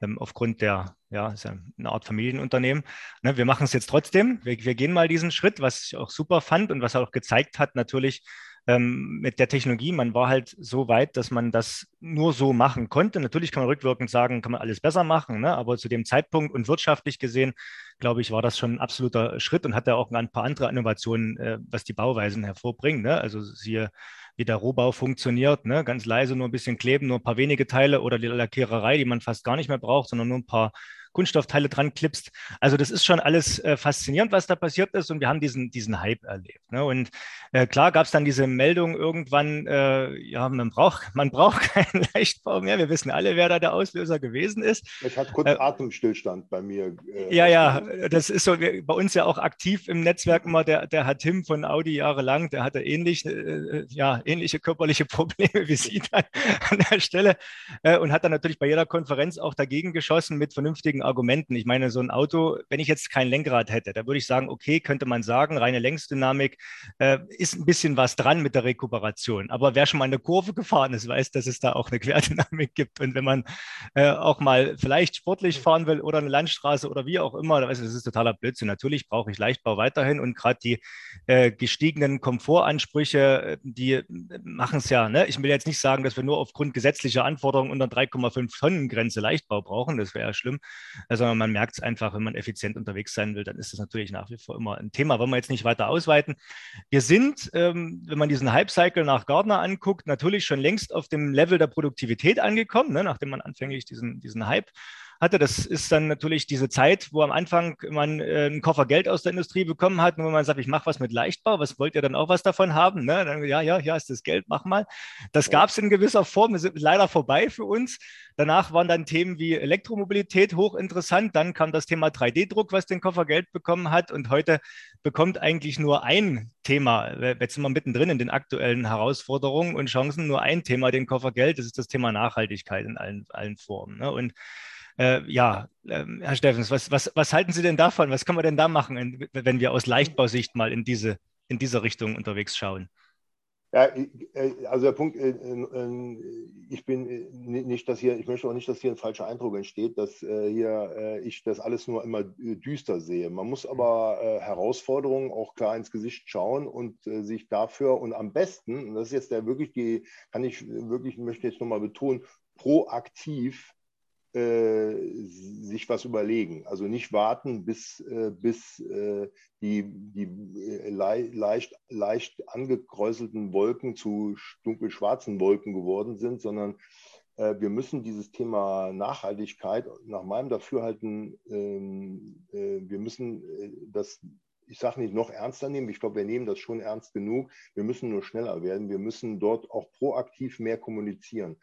[SPEAKER 1] ähm, aufgrund der, ja, ist ja eine Art Familienunternehmen, ne, wir machen es jetzt trotzdem, wir, wir, gehen mal diesen Schritt, was ich auch super fand und was auch gezeigt hat, natürlich, ähm, mit der Technologie, man war halt so weit, dass man das nur so machen konnte. Natürlich kann man rückwirkend sagen, kann man alles besser machen, ne? aber zu dem Zeitpunkt und wirtschaftlich gesehen, glaube ich, war das schon ein absoluter Schritt und hatte auch ein paar andere Innovationen, äh, was die Bauweisen hervorbringen. Ne? Also siehe wie der Rohbau funktioniert. Ne? Ganz leise, nur ein bisschen kleben, nur ein paar wenige Teile oder die Lackiererei, die man fast gar nicht mehr braucht, sondern nur ein paar Kunststoffteile dran klippst. Also das ist schon alles äh, faszinierend, was da passiert ist und wir haben diesen, diesen Hype erlebt. Ne? Und äh, klar gab es dann diese Meldung irgendwann, äh, ja, man braucht, man braucht keinen Leichtbau mehr. Wir wissen alle, wer da der Auslöser gewesen ist.
[SPEAKER 2] Ich hatte kurz äh, Atemstillstand bei mir.
[SPEAKER 1] Äh, ja, ja, das ist so, wir, bei uns ja auch aktiv im Netzwerk immer der, der Herr Tim von Audi jahrelang, der hatte ähnlich, äh, ja, ähnliche körperliche Probleme wie Sie dann an der Stelle und hat dann natürlich bei jeder Konferenz auch dagegen geschossen mit vernünftigen Argumenten. Ich meine, so ein Auto, wenn ich jetzt kein Lenkrad hätte, da würde ich sagen, okay, könnte man sagen, reine Längsdynamik äh, ist ein bisschen was dran mit der Rekuperation. Aber wer schon mal eine Kurve gefahren ist, weiß, dass es da auch eine Querdynamik gibt. Und wenn man äh, auch mal vielleicht sportlich fahren will oder eine Landstraße oder wie auch immer, da weiß ich, das ist totaler Blödsinn. Natürlich brauche ich Leichtbau weiterhin und gerade die äh, gestiegenen Komfortansprüche, äh, die machen es ja. Ne? Ich will jetzt nicht sagen, dass wir nur aufgrund gesetzlicher Anforderungen unter 3,5 Tonnen Grenze Leichtbau brauchen. Das wäre ja schlimm also man merkt es einfach, wenn man effizient unterwegs sein will, dann ist das natürlich nach wie vor immer ein Thema. Wollen wir jetzt nicht weiter ausweiten. Wir sind, ähm, wenn man diesen Hype-Cycle nach Gardner anguckt, natürlich schon längst auf dem Level der Produktivität angekommen, ne, nachdem man anfänglich diesen, diesen Hype hatte. Das ist dann natürlich diese Zeit, wo am Anfang man äh, einen Koffer Geld aus der Industrie bekommen hat und wo man sagt, ich mache was mit Leichtbau, was wollt ihr dann auch was davon haben? Ne? Dann, ja, ja, ja, ist das Geld, mach mal. Das gab es in gewisser Form, ist leider vorbei für uns. Danach waren dann Themen wie Elektromobilität hochinteressant. Dann kam das Thema 3D-Druck, was den Koffer Geld bekommen hat. Und heute bekommt eigentlich nur ein Thema, jetzt sind wir mittendrin in den aktuellen Herausforderungen und Chancen, nur ein Thema den Koffer Geld, das ist das Thema Nachhaltigkeit in allen, allen Formen. Ne? Und äh, ja, äh, Herr Steffens, was, was, was halten Sie denn davon? Was kann man denn da machen, wenn wir aus Leichtbausicht mal in diese, in diese Richtung unterwegs schauen?
[SPEAKER 2] Ja, äh, also der Punkt, äh, ich bin nicht, dass hier, ich möchte auch nicht, dass hier ein falscher Eindruck entsteht, dass hier ich das alles nur immer düster sehe. Man muss aber Herausforderungen auch klar ins Gesicht schauen und sich dafür und am besten, und das ist jetzt der wirklich die, kann ich wirklich, möchte jetzt nochmal betonen, proaktiv äh, sich was überlegen. Also nicht warten, bis, äh, bis äh, die, die äh, leicht, leicht angekräuselten Wolken zu dunkelschwarzen Wolken geworden sind, sondern äh, wir müssen dieses Thema Nachhaltigkeit nach meinem Dafürhalten, ähm, wir müssen das ich sage nicht noch ernster nehmen, ich glaube, wir nehmen das schon ernst genug. Wir müssen nur schneller werden. Wir müssen dort auch proaktiv mehr kommunizieren.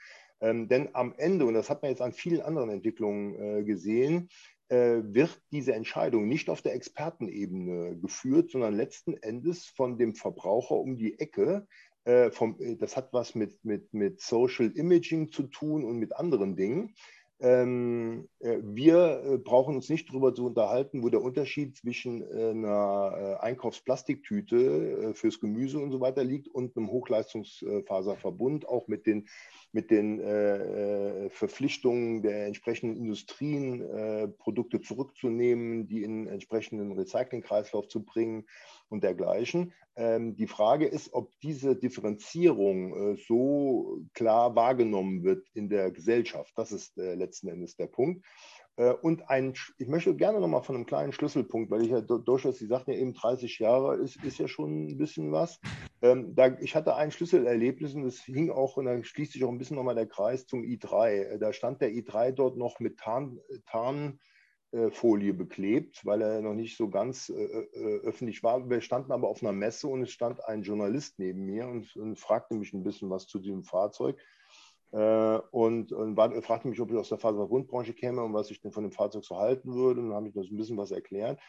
[SPEAKER 2] Ähm, denn am Ende, und das hat man jetzt an vielen anderen Entwicklungen äh, gesehen, äh, wird diese Entscheidung nicht auf der Expertenebene geführt, sondern letzten Endes von dem Verbraucher um die Ecke. Äh, vom, äh, das hat was mit, mit, mit Social Imaging zu tun und mit anderen Dingen. Ähm, äh, wir äh, brauchen uns nicht darüber zu unterhalten, wo der Unterschied zwischen äh, einer Einkaufsplastiktüte fürs Gemüse und so weiter liegt und einem Hochleistungsfaserverbund, auch mit den, mit den Verpflichtungen der entsprechenden Industrien, Produkte zurückzunehmen, die in entsprechenden Recyclingkreislauf zu bringen und dergleichen. Ähm, die Frage ist, ob diese Differenzierung so klar wahrgenommen wird in der Gesellschaft. Das ist letzten Endes der Punkt. Äh, und ein, ich möchte gerne noch mal von einem kleinen Schlüsselpunkt, weil ich ja durchaus, Sie sagten ja eben 30 Jahre, ist, ist ja schon ein bisschen was. Ähm, da, ich hatte ein Schlüsselerlebnis und das hing auch, und da schließt sich auch ein bisschen nochmal der Kreis zum i3. Äh, da stand der i3 dort noch mit Tarn, Tarnfolie beklebt, weil er noch nicht so ganz äh, äh, öffentlich war. Wir standen aber auf einer Messe und es stand ein Journalist neben mir und, und fragte mich ein bisschen was zu diesem Fahrzeug. Äh, und, und war, fragte mich, ob ich aus der Faserverbundbranche käme und was ich denn von dem Fahrzeug so halten würde. Und dann habe ich das ein bisschen was erklärt.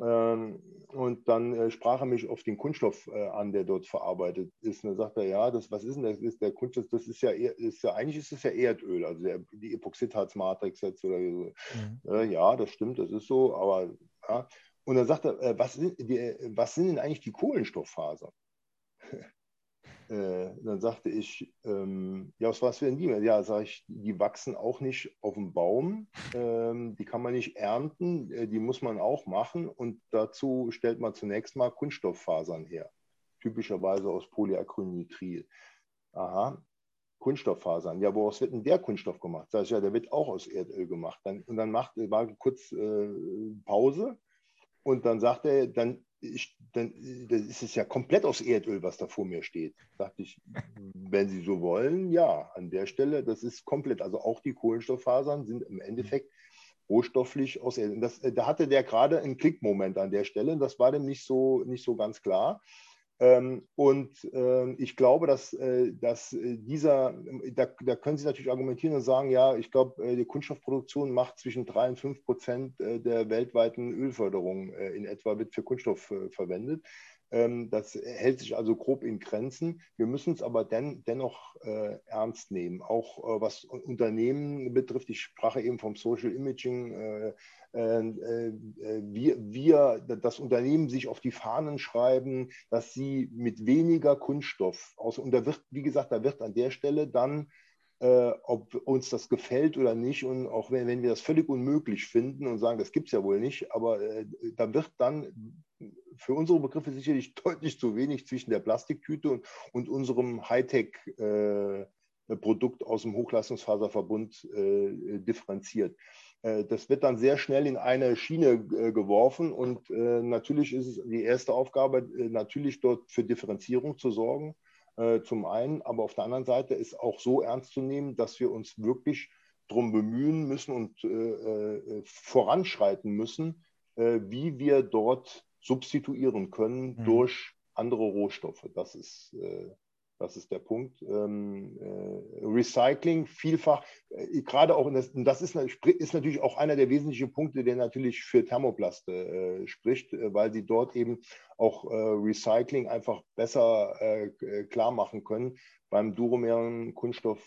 [SPEAKER 2] Ähm, und dann äh, sprach er mich auf den Kunststoff äh, an, der dort verarbeitet ist. Und dann sagt er, ja, das, was ist denn das? Ist der Kunststoff, das ist ja, ist ja eigentlich ist es ja Erdöl, also der, die Epoxidharzmatrix jetzt oder so. Mhm. ja, das stimmt, das ist so, aber ja. Und dann sagt er, was sind, was sind denn eigentlich die Kohlenstofffasern? Äh, dann sagte ich, ähm, ja, was war es für ein die? Ja, sage ich, die wachsen auch nicht auf dem Baum, ähm, die kann man nicht ernten, äh, die muss man auch machen und dazu stellt man zunächst mal Kunststofffasern her. typischerweise aus Polyacrylnitril. Aha, Kunststofffasern. Ja, woraus wird denn der Kunststoff gemacht? Sag ich, ja, der wird auch aus Erdöl gemacht. Dann, und dann macht, war kurz äh, Pause und dann sagt er, dann, ich, dann das ist es ja komplett aus Erdöl, was da vor mir steht. Dachte ich, wenn Sie so wollen, ja, an der Stelle, das ist komplett, also auch die Kohlenstofffasern sind im Endeffekt rohstofflich aus Erdöl. Das, da hatte der gerade einen Klickmoment an der Stelle, das war dem nicht so, nicht so ganz klar. Ähm, und ähm, ich glaube, dass, äh, dass äh, dieser, da, da, können Sie natürlich argumentieren und sagen, ja, ich glaube, äh, die Kunststoffproduktion macht zwischen 3 und 5 Prozent der weltweiten Ölförderung in etwa wird für Kunststoff verwendet. Ähm, das hält sich also grob in Grenzen. Wir müssen es aber den, dennoch äh, ernst nehmen, auch äh, was Unternehmen betrifft. Ich sprach eben vom Social Imaging. Äh, äh, äh, wir, wir, das Unternehmen sich auf die Fahnen schreiben, dass sie mit weniger Kunststoff aus, und da wird, wie gesagt, da wird an der Stelle dann äh, ob uns das gefällt oder nicht. Und auch wenn, wenn wir das völlig unmöglich finden und sagen, das gibt es ja wohl nicht, aber äh, da wird dann für unsere Begriffe sicherlich deutlich zu wenig zwischen der Plastiktüte und, und unserem Hightech-Produkt äh, aus dem Hochleistungsfaserverbund äh, differenziert. Äh, das wird dann sehr schnell in eine Schiene geworfen und natürlich ist es die erste Aufgabe, natürlich dort für Differenzierung zu sorgen äh, zum einen, aber auf der anderen Seite ist auch so ernst zu nehmen, dass wir uns wirklich darum bemühen müssen und äh, äh, voranschreiten müssen, äh, wie wir dort substituieren können mhm. durch andere Rohstoffe. Das ist äh, das ist der Punkt. Ähm, äh, Recycling vielfach, äh, gerade auch, in das, das ist, ist, natürlich auch einer der wesentlichen Punkte, der natürlich für Thermoplaste äh, spricht, äh, weil sie dort eben auch äh, Recycling einfach besser äh, klar machen können. Beim duromeren Kunststoff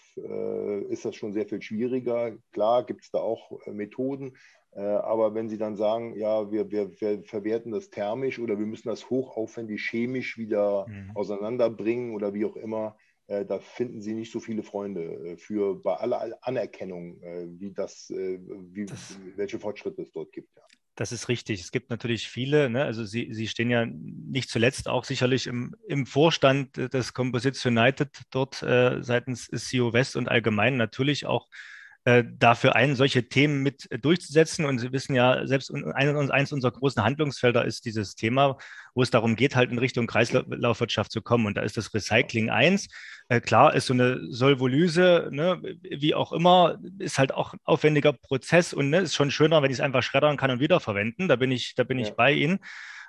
[SPEAKER 2] ist das schon sehr viel schwieriger. Klar gibt es da auch Methoden, äh, aber wenn Sie dann sagen, ja, wir, wir, wir, verwerten das thermisch oder wir müssen das hochaufwendig chemisch wieder mhm. auseinanderbringen oder wie auch immer, äh, da finden Sie nicht so viele Freunde äh, für bei aller Anerkennung, wie das, wie, das, welche Fortschritte es dort gibt. Ja.
[SPEAKER 1] Das ist richtig. Es gibt natürlich viele, ne? also Sie, Sie stehen ja nicht zuletzt auch sicherlich im, im Vorstand des Composites United dort äh, seitens CEO West und allgemein natürlich auch äh, dafür ein, solche Themen mit äh, durchzusetzen. Und Sie wissen ja, selbst ein, eines unserer großen Handlungsfelder ist dieses Thema, wo es darum geht, halt in Richtung Kreislaufwirtschaft zu kommen. Und da ist das Recycling eins. Äh, klar ist so eine Solvolyse, ne, wie auch immer, ist halt auch ein aufwendiger Prozess und ne, ist schon schöner, wenn ich es einfach schreddern kann und wiederverwenden. Da bin ich, da bin ja. ich bei Ihnen.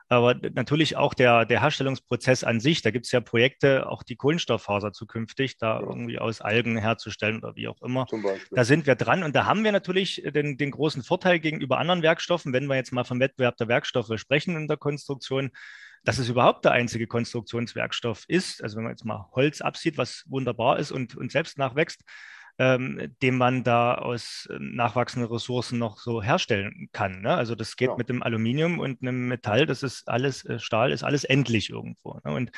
[SPEAKER 1] Aber natürlich auch der, der Herstellungsprozess an sich, da gibt es ja Projekte, auch die Kohlenstofffaser zukünftig da ja. irgendwie aus Algen herzustellen oder wie auch immer. Da sind wir dran und da haben wir natürlich den, den großen Vorteil gegenüber anderen Werkstoffen, wenn wir jetzt mal vom Wettbewerb der Werkstoffe sprechen in der Konstruktion, dass es überhaupt der einzige Konstruktionswerkstoff ist. Also wenn man jetzt mal Holz absieht, was wunderbar ist und, und selbst nachwächst, ähm, den man da aus äh, nachwachsenden Ressourcen noch so herstellen kann. Ne? Also das geht ja. mit dem Aluminium und einem Metall, das ist alles, äh, Stahl ist alles endlich irgendwo. Ne? Und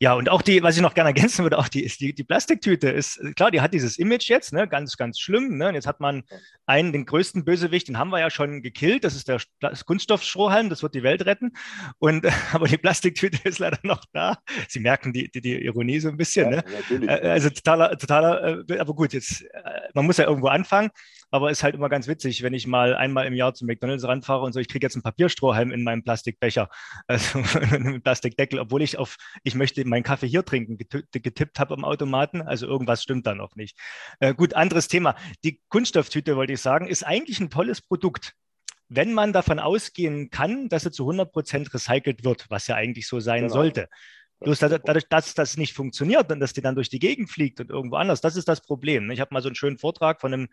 [SPEAKER 1] ja, und auch die, was ich noch gerne ergänzen würde, auch die, die, die Plastiktüte ist, klar, die hat dieses Image jetzt, ne, ganz, ganz schlimm. Ne? Und jetzt hat man einen, den größten Bösewicht, den haben wir ja schon gekillt. Das ist der das Kunststoffstrohhalm, das wird die Welt retten. Und, aber die Plastiktüte ist leider noch da. Sie merken die, die, die Ironie so ein bisschen. Ja, ne? Äh, also totaler, totaler, äh, aber gut, jetzt, äh, man muss ja irgendwo anfangen. Aber ist halt immer ganz witzig, wenn ich mal einmal im Jahr zu McDonalds ranfahre und so, ich kriege jetzt einen Papierstrohhalm in meinem Plastikbecher, also einen Plastikdeckel, obwohl ich auf, ich möchte meinen Kaffee hier trinken, getippt habe am Automaten. Also irgendwas stimmt da noch nicht. Äh, gut, anderes Thema. Die Kunststofftüte, wollte ich sagen, ist eigentlich ein tolles Produkt wenn man davon ausgehen kann, dass sie zu 100 Prozent recycelt wird, was ja eigentlich so sein genau. sollte. Bloß dadurch, dass das nicht funktioniert und dass die dann durch die Gegend fliegt und irgendwo anders, das ist das Problem. Ich habe mal so einen schönen Vortrag von einem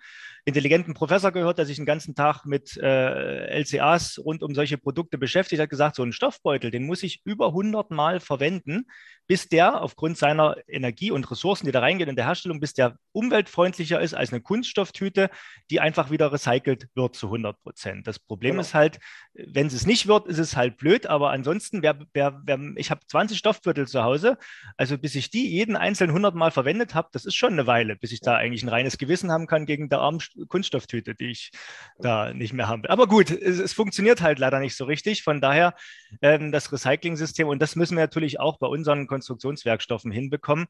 [SPEAKER 1] intelligenten Professor gehört, der sich den ganzen Tag mit äh, LCAs rund um solche Produkte beschäftigt, hat gesagt, so einen Stoffbeutel, den muss ich über 100 Mal verwenden, bis der aufgrund seiner Energie und Ressourcen, die da reingehen in der Herstellung, bis der umweltfreundlicher ist als eine Kunststofftüte, die einfach wieder recycelt wird zu 100 Prozent. Das Problem genau. ist halt, wenn es nicht wird, ist es halt blöd, aber ansonsten, wer, wer, wer, ich habe 20 Stoffviertel zu Hause, also bis ich die jeden einzelnen 100 Mal verwendet habe, das ist schon eine Weile, bis ich da eigentlich ein reines Gewissen haben kann gegen der armen Kunststofftüte, die ich da nicht mehr haben will. Aber gut, es, es funktioniert halt leider nicht so richtig. Von daher ähm, das Recycling-System, und das müssen wir natürlich auch bei unseren Konstruktionswerkstoffen hinbekommen,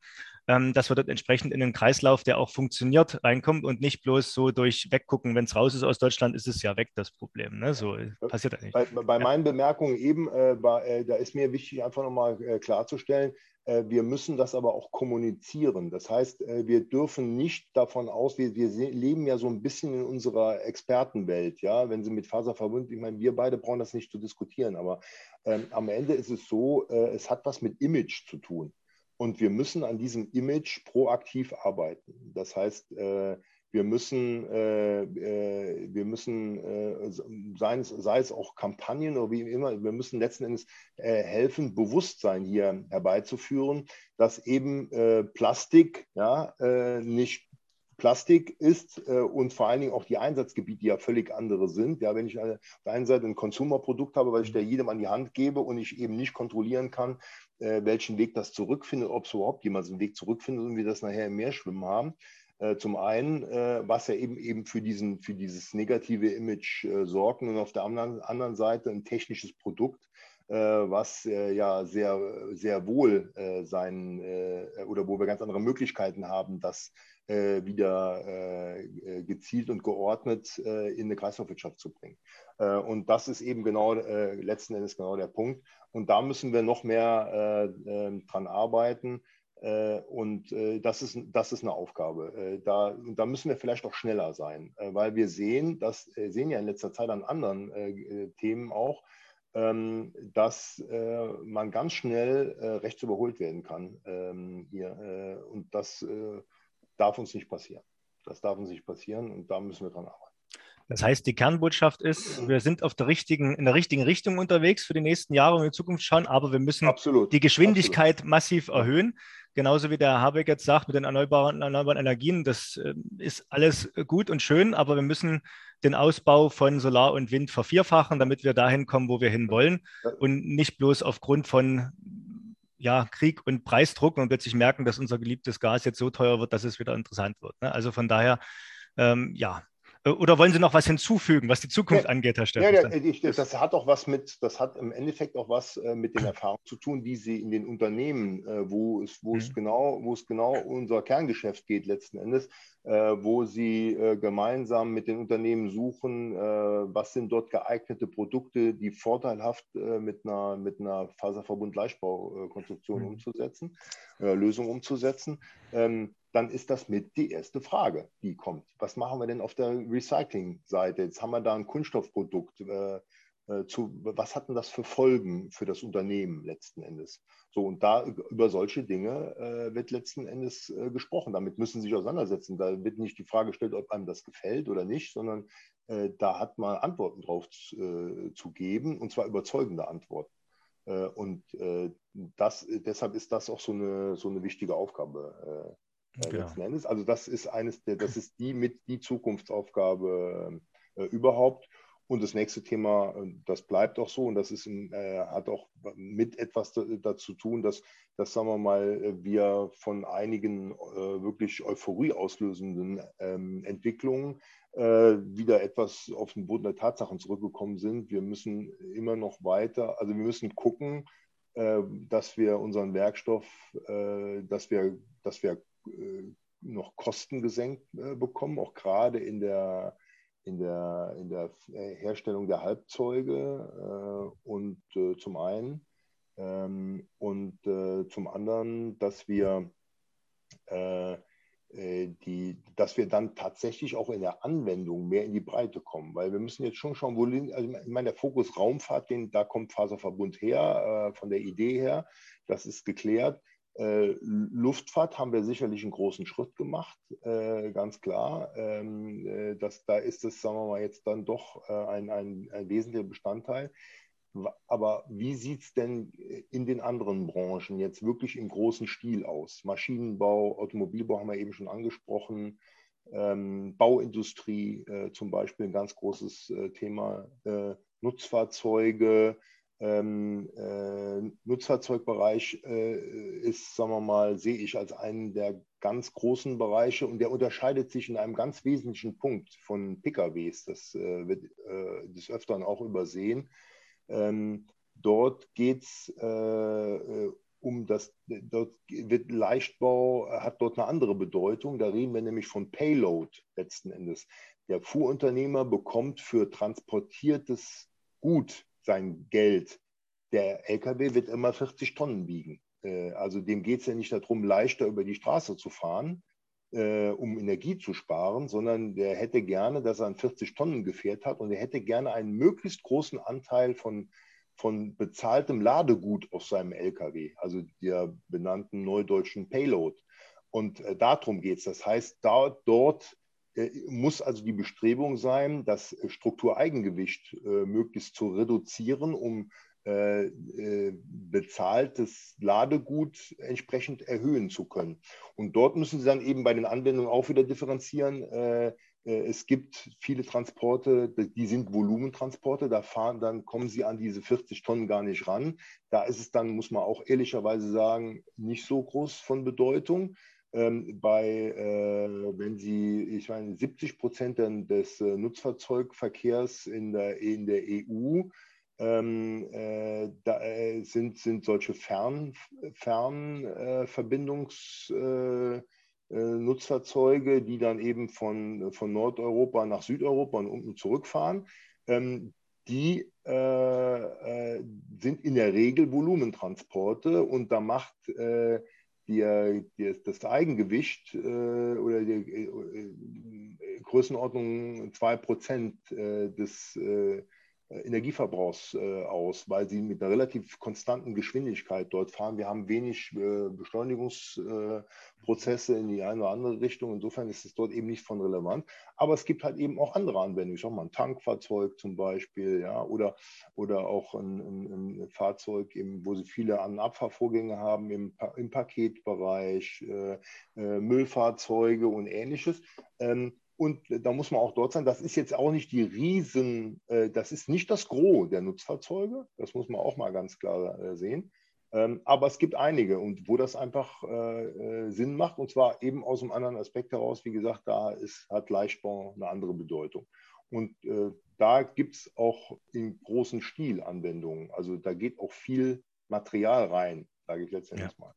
[SPEAKER 1] ähm, dass wir dort entsprechend in einen Kreislauf, der auch funktioniert, reinkommt und nicht bloß so durch weggucken, wenn es raus ist aus Deutschland, ist es ja weg, das Problem. Ne? So passiert
[SPEAKER 2] das nicht. Bei, bei ja. meinen Bemerkungen eben, äh, war, äh, da ist mir wichtig, einfach nochmal äh, klarzustellen, äh, wir müssen das aber auch kommunizieren. Das heißt, äh, wir dürfen nicht davon aus, wir, wir leben ja so ein bisschen in unserer Expertenwelt, ja, wenn Sie mit Faserverbund, ich meine, wir beide brauchen das nicht zu diskutieren, aber ähm, am Ende ist es so, äh, es hat was mit Image zu tun. Und wir müssen an diesem Image proaktiv arbeiten. Das heißt, äh, wir müssen, äh, äh, wir müssen äh, sei, es, sei es auch Kampagnen oder wie immer, wir müssen letzten Endes äh, helfen, Bewusstsein hier herbeizuführen, dass eben äh, Plastik ja, nicht Plastik ist und vor allen Dingen auch die Einsatzgebiete ja völlig andere sind. Ja, wenn ich auf der einen Seite ein Konsumerprodukt habe, weil ich der jedem an die Hand gebe und ich eben nicht kontrollieren kann, welchen Weg das zurückfindet, ob es überhaupt jemals einen Weg zurückfindet und wir das nachher im Meer schwimmen haben, zum einen, äh, was ja eben eben für, diesen, für dieses negative Image äh, sorgt und auf der anderen, anderen Seite ein technisches Produkt, was ja sehr, sehr wohl sein oder wo wir ganz andere Möglichkeiten haben, das wieder gezielt und geordnet in eine Kreislaufwirtschaft zu bringen. Und das ist eben genau letzten Endes genau der Punkt. Und da müssen wir noch mehr dran arbeiten äh, und äh, das, ist, das ist eine Aufgabe. Äh, da, da müssen wir vielleicht auch schneller sein, weil wir sehen, das sehen ja in letzter Zeit an anderen Themen auch, ähm, dass man ganz schnell rechts überholt werden kann ähm, hier. Und das darf uns nicht passieren. Das darf uns nicht passieren und da müssen wir dran arbeiten.
[SPEAKER 1] Das heißt, die Kernbotschaft ist, wir sind auf der richtigen, in der richtigen Richtung unterwegs für die nächsten Jahre und in die Zukunft schauen, aber wir müssen absolut, die Geschwindigkeit absolut. massiv erhöhen. Genauso wie der Habeck jetzt sagt mit den erneuerbaren, erneuerbaren Energien, das äh, ist alles gut und schön, aber wir müssen den Ausbau von Solar und Wind vervierfachen, damit wir dahin kommen, wo wir hinwollen und nicht bloß aufgrund von ja, Krieg und Preisdruck und plötzlich merken, dass unser geliebtes Gas jetzt so teuer wird, dass es wieder interessant wird. Ne? Also von daher, ähm, ja, äh, oder wollen Sie noch was hinzufügen, was die Zukunft ja, angeht, Herr Steffen?
[SPEAKER 2] Ja, ich, das hat auch was mit, das hat im Endeffekt auch was äh, mit den Erfahrungen zu tun, die Sie in den Unternehmen, äh, wo es, wo mhm. es genau, wo es genau unser Kerngeschäft geht letzten Endes, wo Sie gemeinsam mit den Unternehmen suchen, was sind dort geeignete Produkte, die vorteilhaft mit einer, mit einer Faserverbund-Leichtbaukonstruktion mhm. umzusetzen, Lösung umzusetzen. Ähm, dann ist das mit die erste Frage, die kommt. Was machen wir denn auf der Recycling-Seite? Jetzt haben wir da ein Kunststoffprodukt. Äh, äh, zu, was hat denn das für Folgen für das Unternehmen letzten Endes? So, und da über solche Dinge äh, wird letzten Endes äh, gesprochen. Damit müssen Sie sich auseinandersetzen. Da wird nicht die Frage gestellt, ob einem das gefällt oder nicht, sondern äh, da hat man Antworten drauf zu, äh, zu geben, und zwar überzeugende Antworten. und das, deshalb ist das auch so eine, so eine wichtige Aufgabe äh, genau. letzten Endes. Also das ist eines der, das ist die mit die Zukunftsaufgabe äh, überhaupt. Und das nächste Thema, äh, das bleibt auch so und das ist, äh, hat auch mit etwas dazu tun, dass, dass, sagen wir mal, wir von einigen äh, wirklich Euphorie auslösenden ähm, Entwicklungen äh, wieder etwas auf den Boden der Tatsachen zurückgekommen sind. Wir müssen immer noch weiter, also wir müssen gucken, äh, dass wir unseren Werkstoff, äh, dass wir, dass wir noch Kosten gesenkt bekommen, auch gerade in der, in der, in der äh, Herstellung der Halbzeuge und zum einen ähm, und zum anderen, dass wir die, dass wir dann tatsächlich auch in der Anwendung mehr in die Breite kommen, weil wir müssen jetzt schon schauen, wo also ich meine, der Fokus Raumfahrt, den, da kommt Faserverbund her, von der Idee her, das ist geklärt. Äh, Luftfahrt haben wir sicherlich einen großen Schritt gemacht, äh, ganz klar. Ähm, äh, das, da ist es, sagen wir mal, jetzt dann doch ein, ein, ein wesentlicher Bestandteil. aber wie sieht es denn in den anderen Branchen jetzt wirklich im großen Stil aus? Maschinenbau, Automobilbau haben wir eben schon angesprochen, ähm, Bauindustrie zum Beispiel ein ganz großes Thema, Nutzfahrzeuge, ähm, äh, Nutzfahrzeugbereich äh, ist, sagen wir mal, sehe ich als einen der ganz großen Bereiche und der unterscheidet sich in einem ganz wesentlichen Punkt von PKWs. Das äh, wird äh, des Öfteren auch übersehen. Ähm, dort geht es äh, äh, um das, dort wird Leichtbau, hat dort eine andere Bedeutung. Da reden wir nämlich von Payload letzten Endes. Der Fuhrunternehmer bekommt für transportiertes Gut sein Geld. Der LKW wird immer 40 Tonnen wiegen. Äh, also dem geht es ja nicht darum, leichter über die Straße zu fahren, äh, um Energie zu sparen, sondern der hätte gerne, dass er ein 40-Tonnen-Gefährt hat und er hätte gerne einen möglichst großen Anteil von, von bezahltem Ladegut auf seinem LKW, also der benannten neudeutschen Payload. Und äh, darum geht es. Das heißt, da, dort muss also die Bestrebung sein, das Struktureigengewicht äh, möglichst zu reduzieren, um äh, äh, bezahltes Ladegut entsprechend erhöhen zu können. Und dort müssen Sie dann eben bei den Anwendungen auch wieder differenzieren. Äh, äh, es gibt viele Transporte, die sind Volumentransporte, da fahren, dann kommen Sie an diese 40 Tonnen gar nicht ran. Da ist es dann, muss man auch ehrlicherweise sagen, nicht so groß von Bedeutung ähm, bei, äh, wenn Sie, ich meine, 70 Prozent des äh, Nutzfahrzeugverkehrs in der, in der EU ähm, äh, da, äh, sind, sind solche Fernverbindungsnutzfahrzeuge, Fern, äh, äh, die dann eben von, von Nordeuropa nach Südeuropa und unten zurückfahren. Ähm, die sind in der Regel Volumentransporte und da macht die, die, das Eigengewicht äh, oder die äh, Größenordnung 2% äh, des äh, äh, Energieverbrauchs äh, aus, weil sie mit einer relativ konstanten Geschwindigkeit dort fahren. Wir haben wenig äh, Beschleunigungsprozesse in die eine oder andere Richtung. Insofern ist es dort eben nicht von relevant. Aber es gibt halt eben auch andere Anwendungen. Ich sage mal ein Tankfahrzeug zum Beispiel, ja, oder, oder auch ein, ein, Fahrzeug, eben, wo sie viele An- und Abfahrvorgänge haben im, im Paketbereich, äh, äh, Müllfahrzeuge und ähnliches. Ähm, und da muss man auch dort sein, das ist jetzt auch nicht die Riesen, äh, das ist nicht das Gros der Nutzfahrzeuge, das muss man auch mal ganz klar äh, sehen. Ähm, aber es gibt einige und wo das einfach äh, Sinn macht und zwar eben aus einem anderen Aspekt heraus, wie gesagt, da ist, hat Leichtbau eine andere Bedeutung. Und da gibt es auch in großen Stil Anwendungen. Also da geht auch viel Material rein, sage ich letztendlich ja. mal.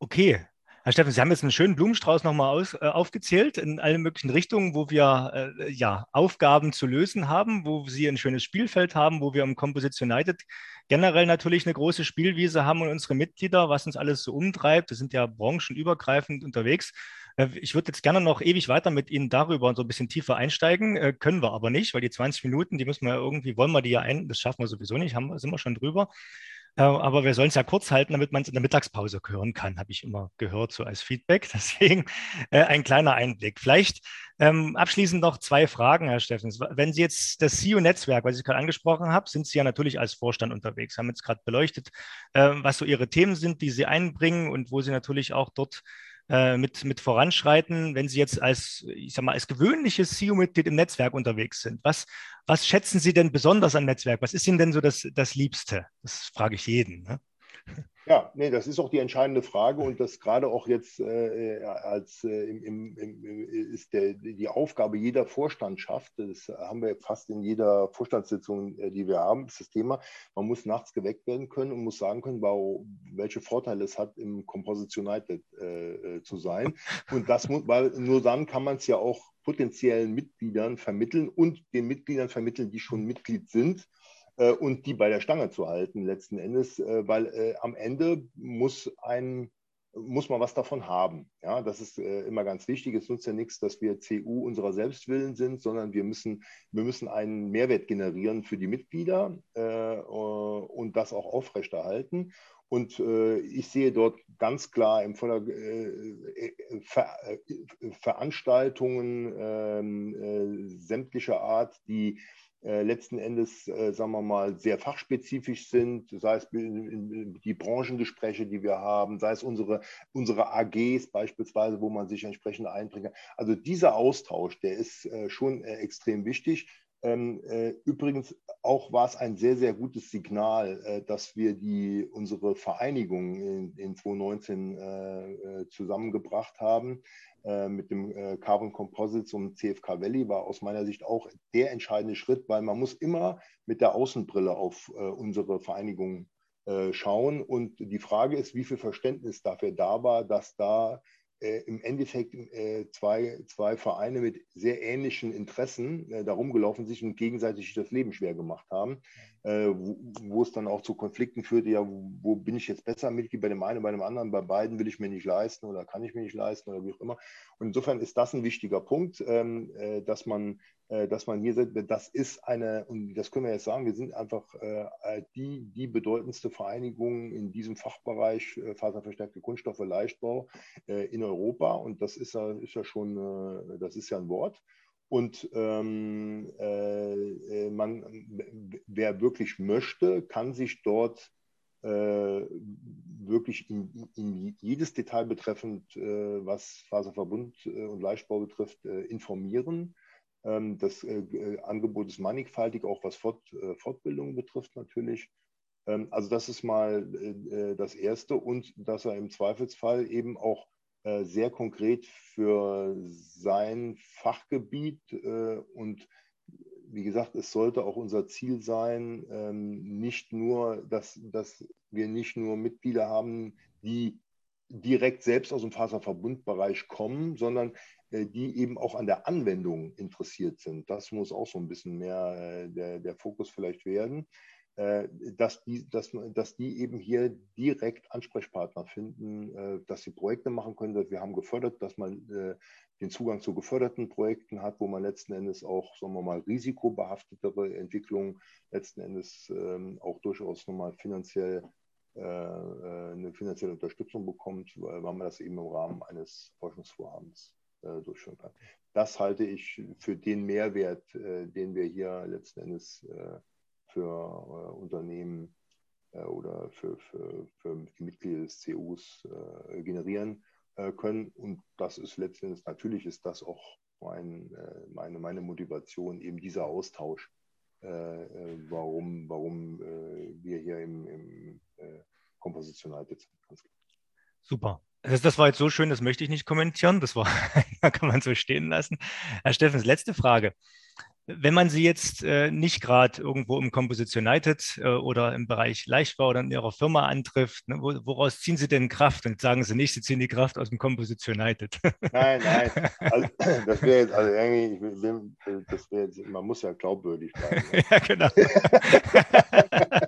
[SPEAKER 1] Okay, Herr Steffen, Sie haben jetzt einen schönen Blumenstrauß nochmal aus, äh, aufgezählt in allen möglichen Richtungen, wo wir äh, ja, Aufgaben zu lösen haben, wo Sie ein schönes Spielfeld haben, wo wir im Composite United generell natürlich eine große Spielwiese haben und unsere Mitglieder, was uns alles so umtreibt. Wir sind ja branchenübergreifend unterwegs. Äh, ich würde jetzt gerne noch ewig weiter mit Ihnen darüber so ein bisschen tiefer einsteigen, äh, können wir aber nicht, weil die 20 Minuten, die müssen wir irgendwie, wollen wir die ja ein, das schaffen wir sowieso nicht, haben, sind wir schon drüber. Äh, aber wir sollen es ja kurz halten, damit man es in der Mittagspause hören kann, habe ich immer gehört, so als Feedback. Deswegen äh, ein kleiner Einblick. Vielleicht ähm, abschließend noch zwei Fragen, Herr Steffens. Wenn Sie jetzt das CEO-Netzwerk, was ich gerade angesprochen habe, sind Sie ja natürlich als Vorstand unterwegs, haben jetzt gerade beleuchtet, äh, was so Ihre Themen sind, die Sie einbringen und wo Sie natürlich auch dort äh, mit, mit voranschreiten, wenn Sie jetzt als, ich sag mal, als gewöhnliches CEO-Mitglied im Netzwerk unterwegs sind? Was, was schätzen Sie denn besonders am Netzwerk? Was ist Ihnen denn so das, das Liebste? Das frage ich jeden. Ne?
[SPEAKER 2] Ja, nee, das ist auch die entscheidende Frage und das gerade auch jetzt äh, als äh, im, im, ist der, die Aufgabe jeder Vorstandschaft, das haben wir fast in jeder Vorstandssitzung, äh, die wir haben, ist das Thema, man muss nachts geweckt werden können und muss sagen können, wow, welche Vorteile es hat, im Composition United äh, äh, zu sein. Und das muss, weil nur dann kann man es ja auch potenziellen Mitgliedern vermitteln und den Mitgliedern vermitteln, die schon Mitglied sind äh, und die bei der Stange zu halten letzten Endes, äh, weil äh, am Ende muss ein muss man was davon haben. Ja, das ist äh, immer ganz wichtig. Es nutzt ja nichts, dass wir CU unserer Selbstwillen sind, sondern wir müssen, wir müssen einen Mehrwert generieren für die Mitglieder äh, und das auch aufrechterhalten. Und äh, ich sehe dort ganz klar im Vorder äh, Ver äh, Veranstaltungen, ähm, äh, sämtlicher Art, die äh, letzten Endes, äh, sagen wir mal, sehr fachspezifisch sind, sei es die Branchengespräche, die wir haben, sei es unsere, unsere AGs beispielsweise, wo man sich entsprechend einbringen kann. Also dieser Austausch, der ist äh, schon extrem wichtig. Ähm, äh, übrigens auch war es ein sehr, sehr gutes Signal, äh, dass wir die, unsere Vereinigung in, in 2019 äh, zusammengebracht haben mit dem Carbon Composites und CFK Valley, war aus meiner Sicht auch der entscheidende Schritt, weil man muss immer mit der Außenbrille auf unsere Vereinigung schauen. Und die Frage ist, wie viel Verständnis dafür da war, dass da äh, im Endeffekt äh, zwei, zwei Vereine mit sehr ähnlichen Interessen äh, darum gelaufen sich und gegenseitig das Leben schwer gemacht haben, wo, wo, es dann auch zu Konflikten führte, ja, wo, wo, bin ich jetzt besser Mitglied bei dem einen, bei dem anderen, bei beiden will ich mir nicht leisten oder kann ich mir nicht leisten oder wie auch immer. Und insofern ist das ein wichtiger Punkt, ähm, äh, dass man äh, dass man hier sagt, das ist eine, und das können wir jetzt sagen, wir sind einfach äh, die, die bedeutendste Vereinigung in diesem Fachbereich äh, faserverstärkte Kunststoffe, Leichtbau in Europa. Und das ist ja, ist ja schon, das ist ja ein Wort. Und ähm, äh, man, wer wirklich möchte, kann sich dort äh, wirklich in, in, jedes Detail betreffend, äh, was Faserverbund und Leichtbau betrifft, informieren. Ähm, das äh, äh, Angebot ist mannigfaltig, auch was Fort, äh, Fortbildung betrifft natürlich. Ähm, also das ist mal das Erste und dass er im Zweifelsfall eben auch sehr konkret für sein Fachgebiet und wie gesagt, es sollte auch unser Ziel sein, ähm, nicht nur, dass, dass wir nicht nur Mitglieder haben, die direkt selbst aus dem Faserverbundbereich kommen, sondern äh, die eben auch an der Anwendung interessiert sind. Das muss auch so ein bisschen mehr äh, der, der Fokus vielleicht werden, äh, dass die, dass, dass die eben hier direkt Ansprechpartner finden, dass sie Projekte machen können. Wir haben gefördert, dass man den Zugang zu geförderten Projekten hat, wo man letzten Endes auch, sagen wir mal, risikobehaftetere Entwicklungen letzten Endes ähm, auch durchaus nochmal finanziell eine finanzielle Unterstützung bekommt, weil man das eben im Rahmen eines Forschungsvorhabens äh, durchführen kann. Das halte ich für den Mehrwert, äh, den wir hier letzten Endes äh, für Unternehmen oder für, für, für die Mitglieder des CUs generieren können. Und das ist letzten Endes, natürlich ist das auch mein, meine, meine Motivation, eben dieser Austausch, warum, warum wir hier im, im Kompositional sitzen.
[SPEAKER 1] Super. Das, das, war jetzt so schön, das möchte ich nicht kommentieren. Das war, kann man so stehen lassen. Herr Steffens, letzte Frage. Wenn man Sie jetzt äh, nicht gerade irgendwo im Composition United äh, oder im Bereich Leichtbau oder in Ihrer Firma antrifft, ne, wo, woraus ziehen Sie denn Kraft? Und sagen Sie nicht, Sie ziehen die Kraft aus dem Composition United.
[SPEAKER 2] Nein, nein. Also, das wäre jetzt, also irgendwie, das wäre jetzt, man muss ja glaubwürdig bleiben. Ne? ja, genau.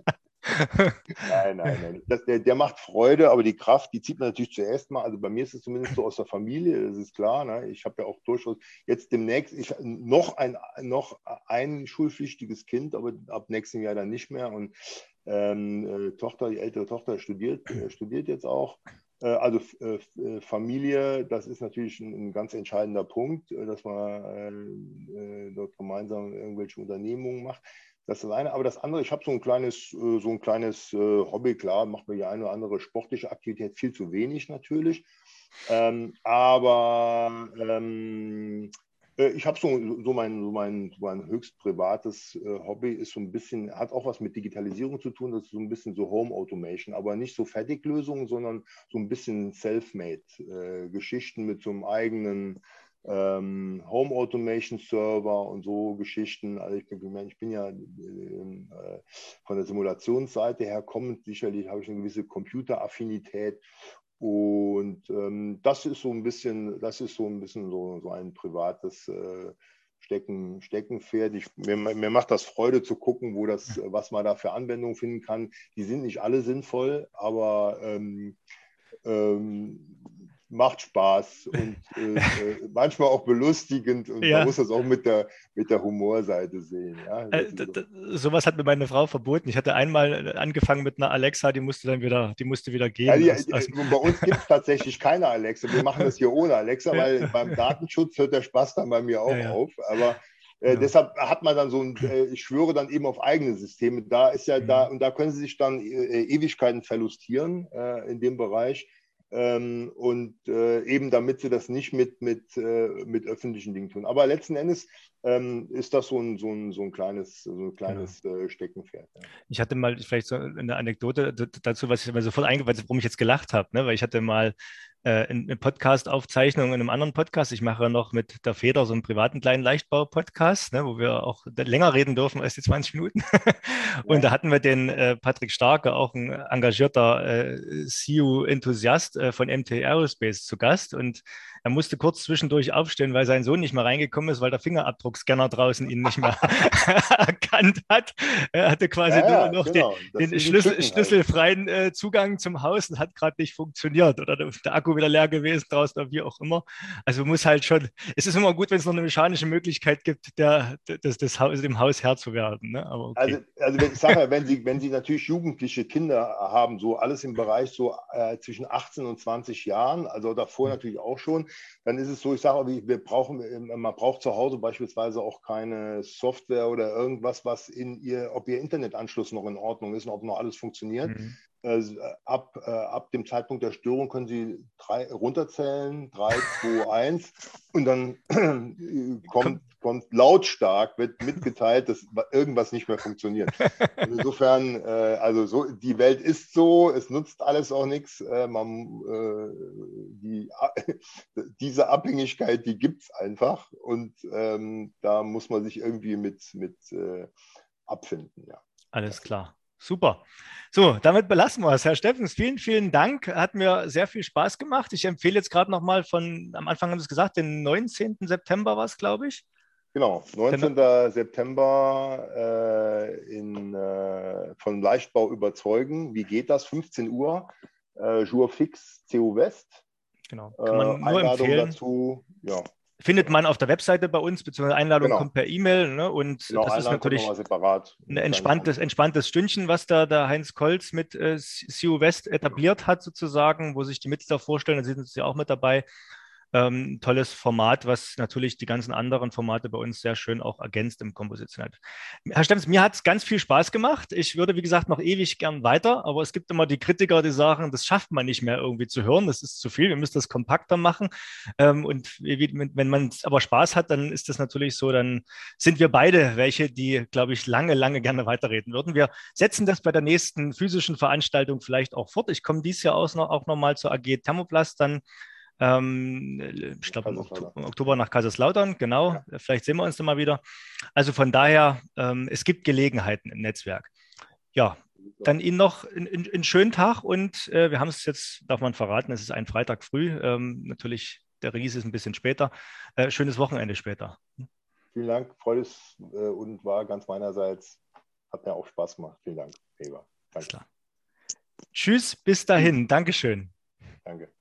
[SPEAKER 2] nein, nein, nein. Das, der, der macht Freude, aber die Kraft, die zieht man natürlich zuerst mal. Also bei mir ist es zumindest so aus der Familie, das ist klar. Ne? Ich habe ja auch durchaus jetzt demnächst ich, noch, ein, noch ein schulpflichtiges Kind, aber ab nächstem Jahr dann nicht mehr. Und ähm, äh, Tochter, die ältere Tochter studiert, äh, studiert jetzt auch. Äh, also Familie, das ist natürlich ein ganz entscheidender Punkt, dass man dort gemeinsam irgendwelche Unternehmungen macht. Das ist das eine. Aber das andere, ich habe so ein kleines, äh, so ein kleines äh, Hobby, klar, macht mir die eine oder andere sportliche Aktivität, viel zu wenig natürlich. Ähm, aber ähm, äh, ich habe so, so, mein, so, mein, mein höchst privates Hobby, ist so ein bisschen, hat auch was mit Digitalisierung zu tun, das ist so ein bisschen so Home Automation, aber nicht so Fertiglösungen, sondern so ein bisschen Self-Made-Geschichten mit so einem eigenen ähm, Home Automation Server und so Geschichten. Also ich bin, ich bin ja äh, von der Simulationsseite her kommend, sicherlich habe ich eine gewisse Computeraffinität. Und ähm, das ist so ein bisschen, das ist so ein bisschen so, so ein privates äh, Stecken, Steckenpferd. Ich, mir, mir, macht das Freude zu gucken, wo das, was man da für Anwendungen finden kann. Die sind nicht alle sinnvoll, aber ähm, ähm, macht Spaß und äh, äh, manchmal auch belustigend und ja. man muss das auch mit der, mit der Humorseite sehen. Ja?
[SPEAKER 1] Äh, so. Sowas hat mir meine Frau verboten. Ich hatte einmal äh, angefangen mit einer Alexa, die musste dann wieder, die musste wieder gehen. Ja, die,
[SPEAKER 2] also, also, bei uns gibt es tatsächlich keine Alexa. Wir machen das hier ohne Alexa, weil beim Datenschutz hört der Spaß dann bei mir auch auf. Aber Äh, ja. Deshalb hat man dann so ein, äh, ich schwöre dann eben auf eigene Systeme. Da ist ja mhm. da, und da können Sie sich dann äh, Ewigkeiten verlustieren äh, in dem Bereich. Ähm, und äh, eben damit sie das nicht mit, mit, äh, mit öffentlichen Dingen tun. Aber letzten Endes ähm, ist das so ein, so ein, so ein kleines, so ein kleines ja. äh, Steckenpferd. Ja.
[SPEAKER 1] Ich hatte mal vielleicht so eine Anekdote dazu, was ich mir sofort eingefallen warum ich jetzt gelacht habe, ne? weil ich hatte mal äh, eine Podcast-Aufzeichnung in einem anderen Podcast. Ich mache noch mit der Feder so einen privaten kleinen Leichtbau-Podcast, ne, wo wir auch länger reden dürfen als die 20 Minuten. und ja. da hatten wir den äh, Patrick Starke, auch ein engagierter äh, CU-Enthusiast äh, von MT Aerospace zu Gast. Und er musste kurz zwischendurch aufstehen, weil sein Sohn nicht mehr reingekommen ist, weil der Fingerabdruckscanner draußen ihn nicht mehr erkannt hat. Er hatte quasi ja, nur noch genau. den, den Schlüssel, schlüsselfreien äh, Zugang zum Haus und hat gerade nicht funktioniert oder der, der, Akku wieder leer gewesen draußen oder wie auch immer. Also muss halt schon, es ist immer gut, wenn es noch eine mechanische Möglichkeit gibt, der, des, des Haus, dem Haus Herr zu werden. Ne?
[SPEAKER 2] Okay. Also, also ich sage, wenn Sie, wenn Sie natürlich jugendliche Kinder haben, so alles im Bereich so äh, zwischen 18 und 20 Jahren, also davor mhm. natürlich auch schon, dann ist es so, ich sage, wir brauchen, man braucht zu Hause beispielsweise auch keine Software oder irgendwas, was in ihr, ob ihr Internetanschluss noch in Ordnung ist und ob noch alles funktioniert. Mhm. Äh, ab, äh, ab dem Zeitpunkt der Störung können Sie drei, runterzählen, 3, 2, 1 und dann äh, kommt, kommt lautstark, wird mitgeteilt, dass irgendwas nicht mehr funktioniert. Insofern, äh, also so, die Welt ist so, es nutzt alles auch nichts. Äh, man, äh, die, diese Abhängigkeit, die gibt es einfach und ähm, da muss man sich irgendwie mit, mit abfinden. Ja.
[SPEAKER 1] Alles klar. Super. So, damit belassen wir es. Herr Steffens, vielen, vielen Dank. Hat mir sehr viel Spaß gemacht. Ich empfehle jetzt gerade nochmal von, am Anfang haben Sie es gesagt, den 19. September war es, glaube ich.
[SPEAKER 2] Genau, 19. Genau. September äh, in, äh, von Leichtbau überzeugen. Wie geht das? 15 Uhr, äh, Jour fix, CU West.
[SPEAKER 1] Genau, kann man äh, nur Einladung empfehlen. dazu, ja, findet man auf der Webseite bei uns, beziehungsweise Einladung genau. kommt per E-Mail. Ne? Und genau, das ist natürlich ein entspanntes, entspanntes Stündchen, was da der Heinz Kolz mit äh, CU West etabliert hat, sozusagen, wo sich die Mitglieder vorstellen, da sind sie auch mit dabei ähm, tolles Format, was natürlich die ganzen anderen Formate bei uns sehr schön auch ergänzt im Komposition. Herr Steffens, mir hat es ganz viel Spaß gemacht. Ich würde, wie gesagt, noch ewig gern weiter, aber es gibt immer die Kritiker, die sagen, das schafft man nicht mehr irgendwie zu hören, das ist zu viel, wir müssen das kompakter machen. Ähm, und wenn man aber Spaß hat, dann ist das natürlich so, dann sind wir beide welche, die, glaube ich, lange, lange gerne weiterreden würden. Wir setzen das bei der nächsten physischen Veranstaltung vielleicht auch fort. Ich komme dieses Jahr auch noch, auch noch mal zur AG Thermoplast dann ähm, ich glaube im Oktober nach Kaiserslautern, genau. Ja. Vielleicht sehen wir uns dann mal wieder. Also von daher, ähm, es gibt Gelegenheiten im Netzwerk. Ja, dann Ihnen noch einen schönen Tag und äh, wir haben es jetzt, darf man verraten, es ist ein Freitag früh. Ähm, natürlich, der Release ist ein bisschen später. Äh, schönes Wochenende später.
[SPEAKER 2] Vielen Dank, freut es äh, und war ganz meinerseits. Hat mir auch Spaß gemacht. Vielen Dank, Eber.
[SPEAKER 1] Danke. Tschüss, bis dahin. Dankeschön. Danke.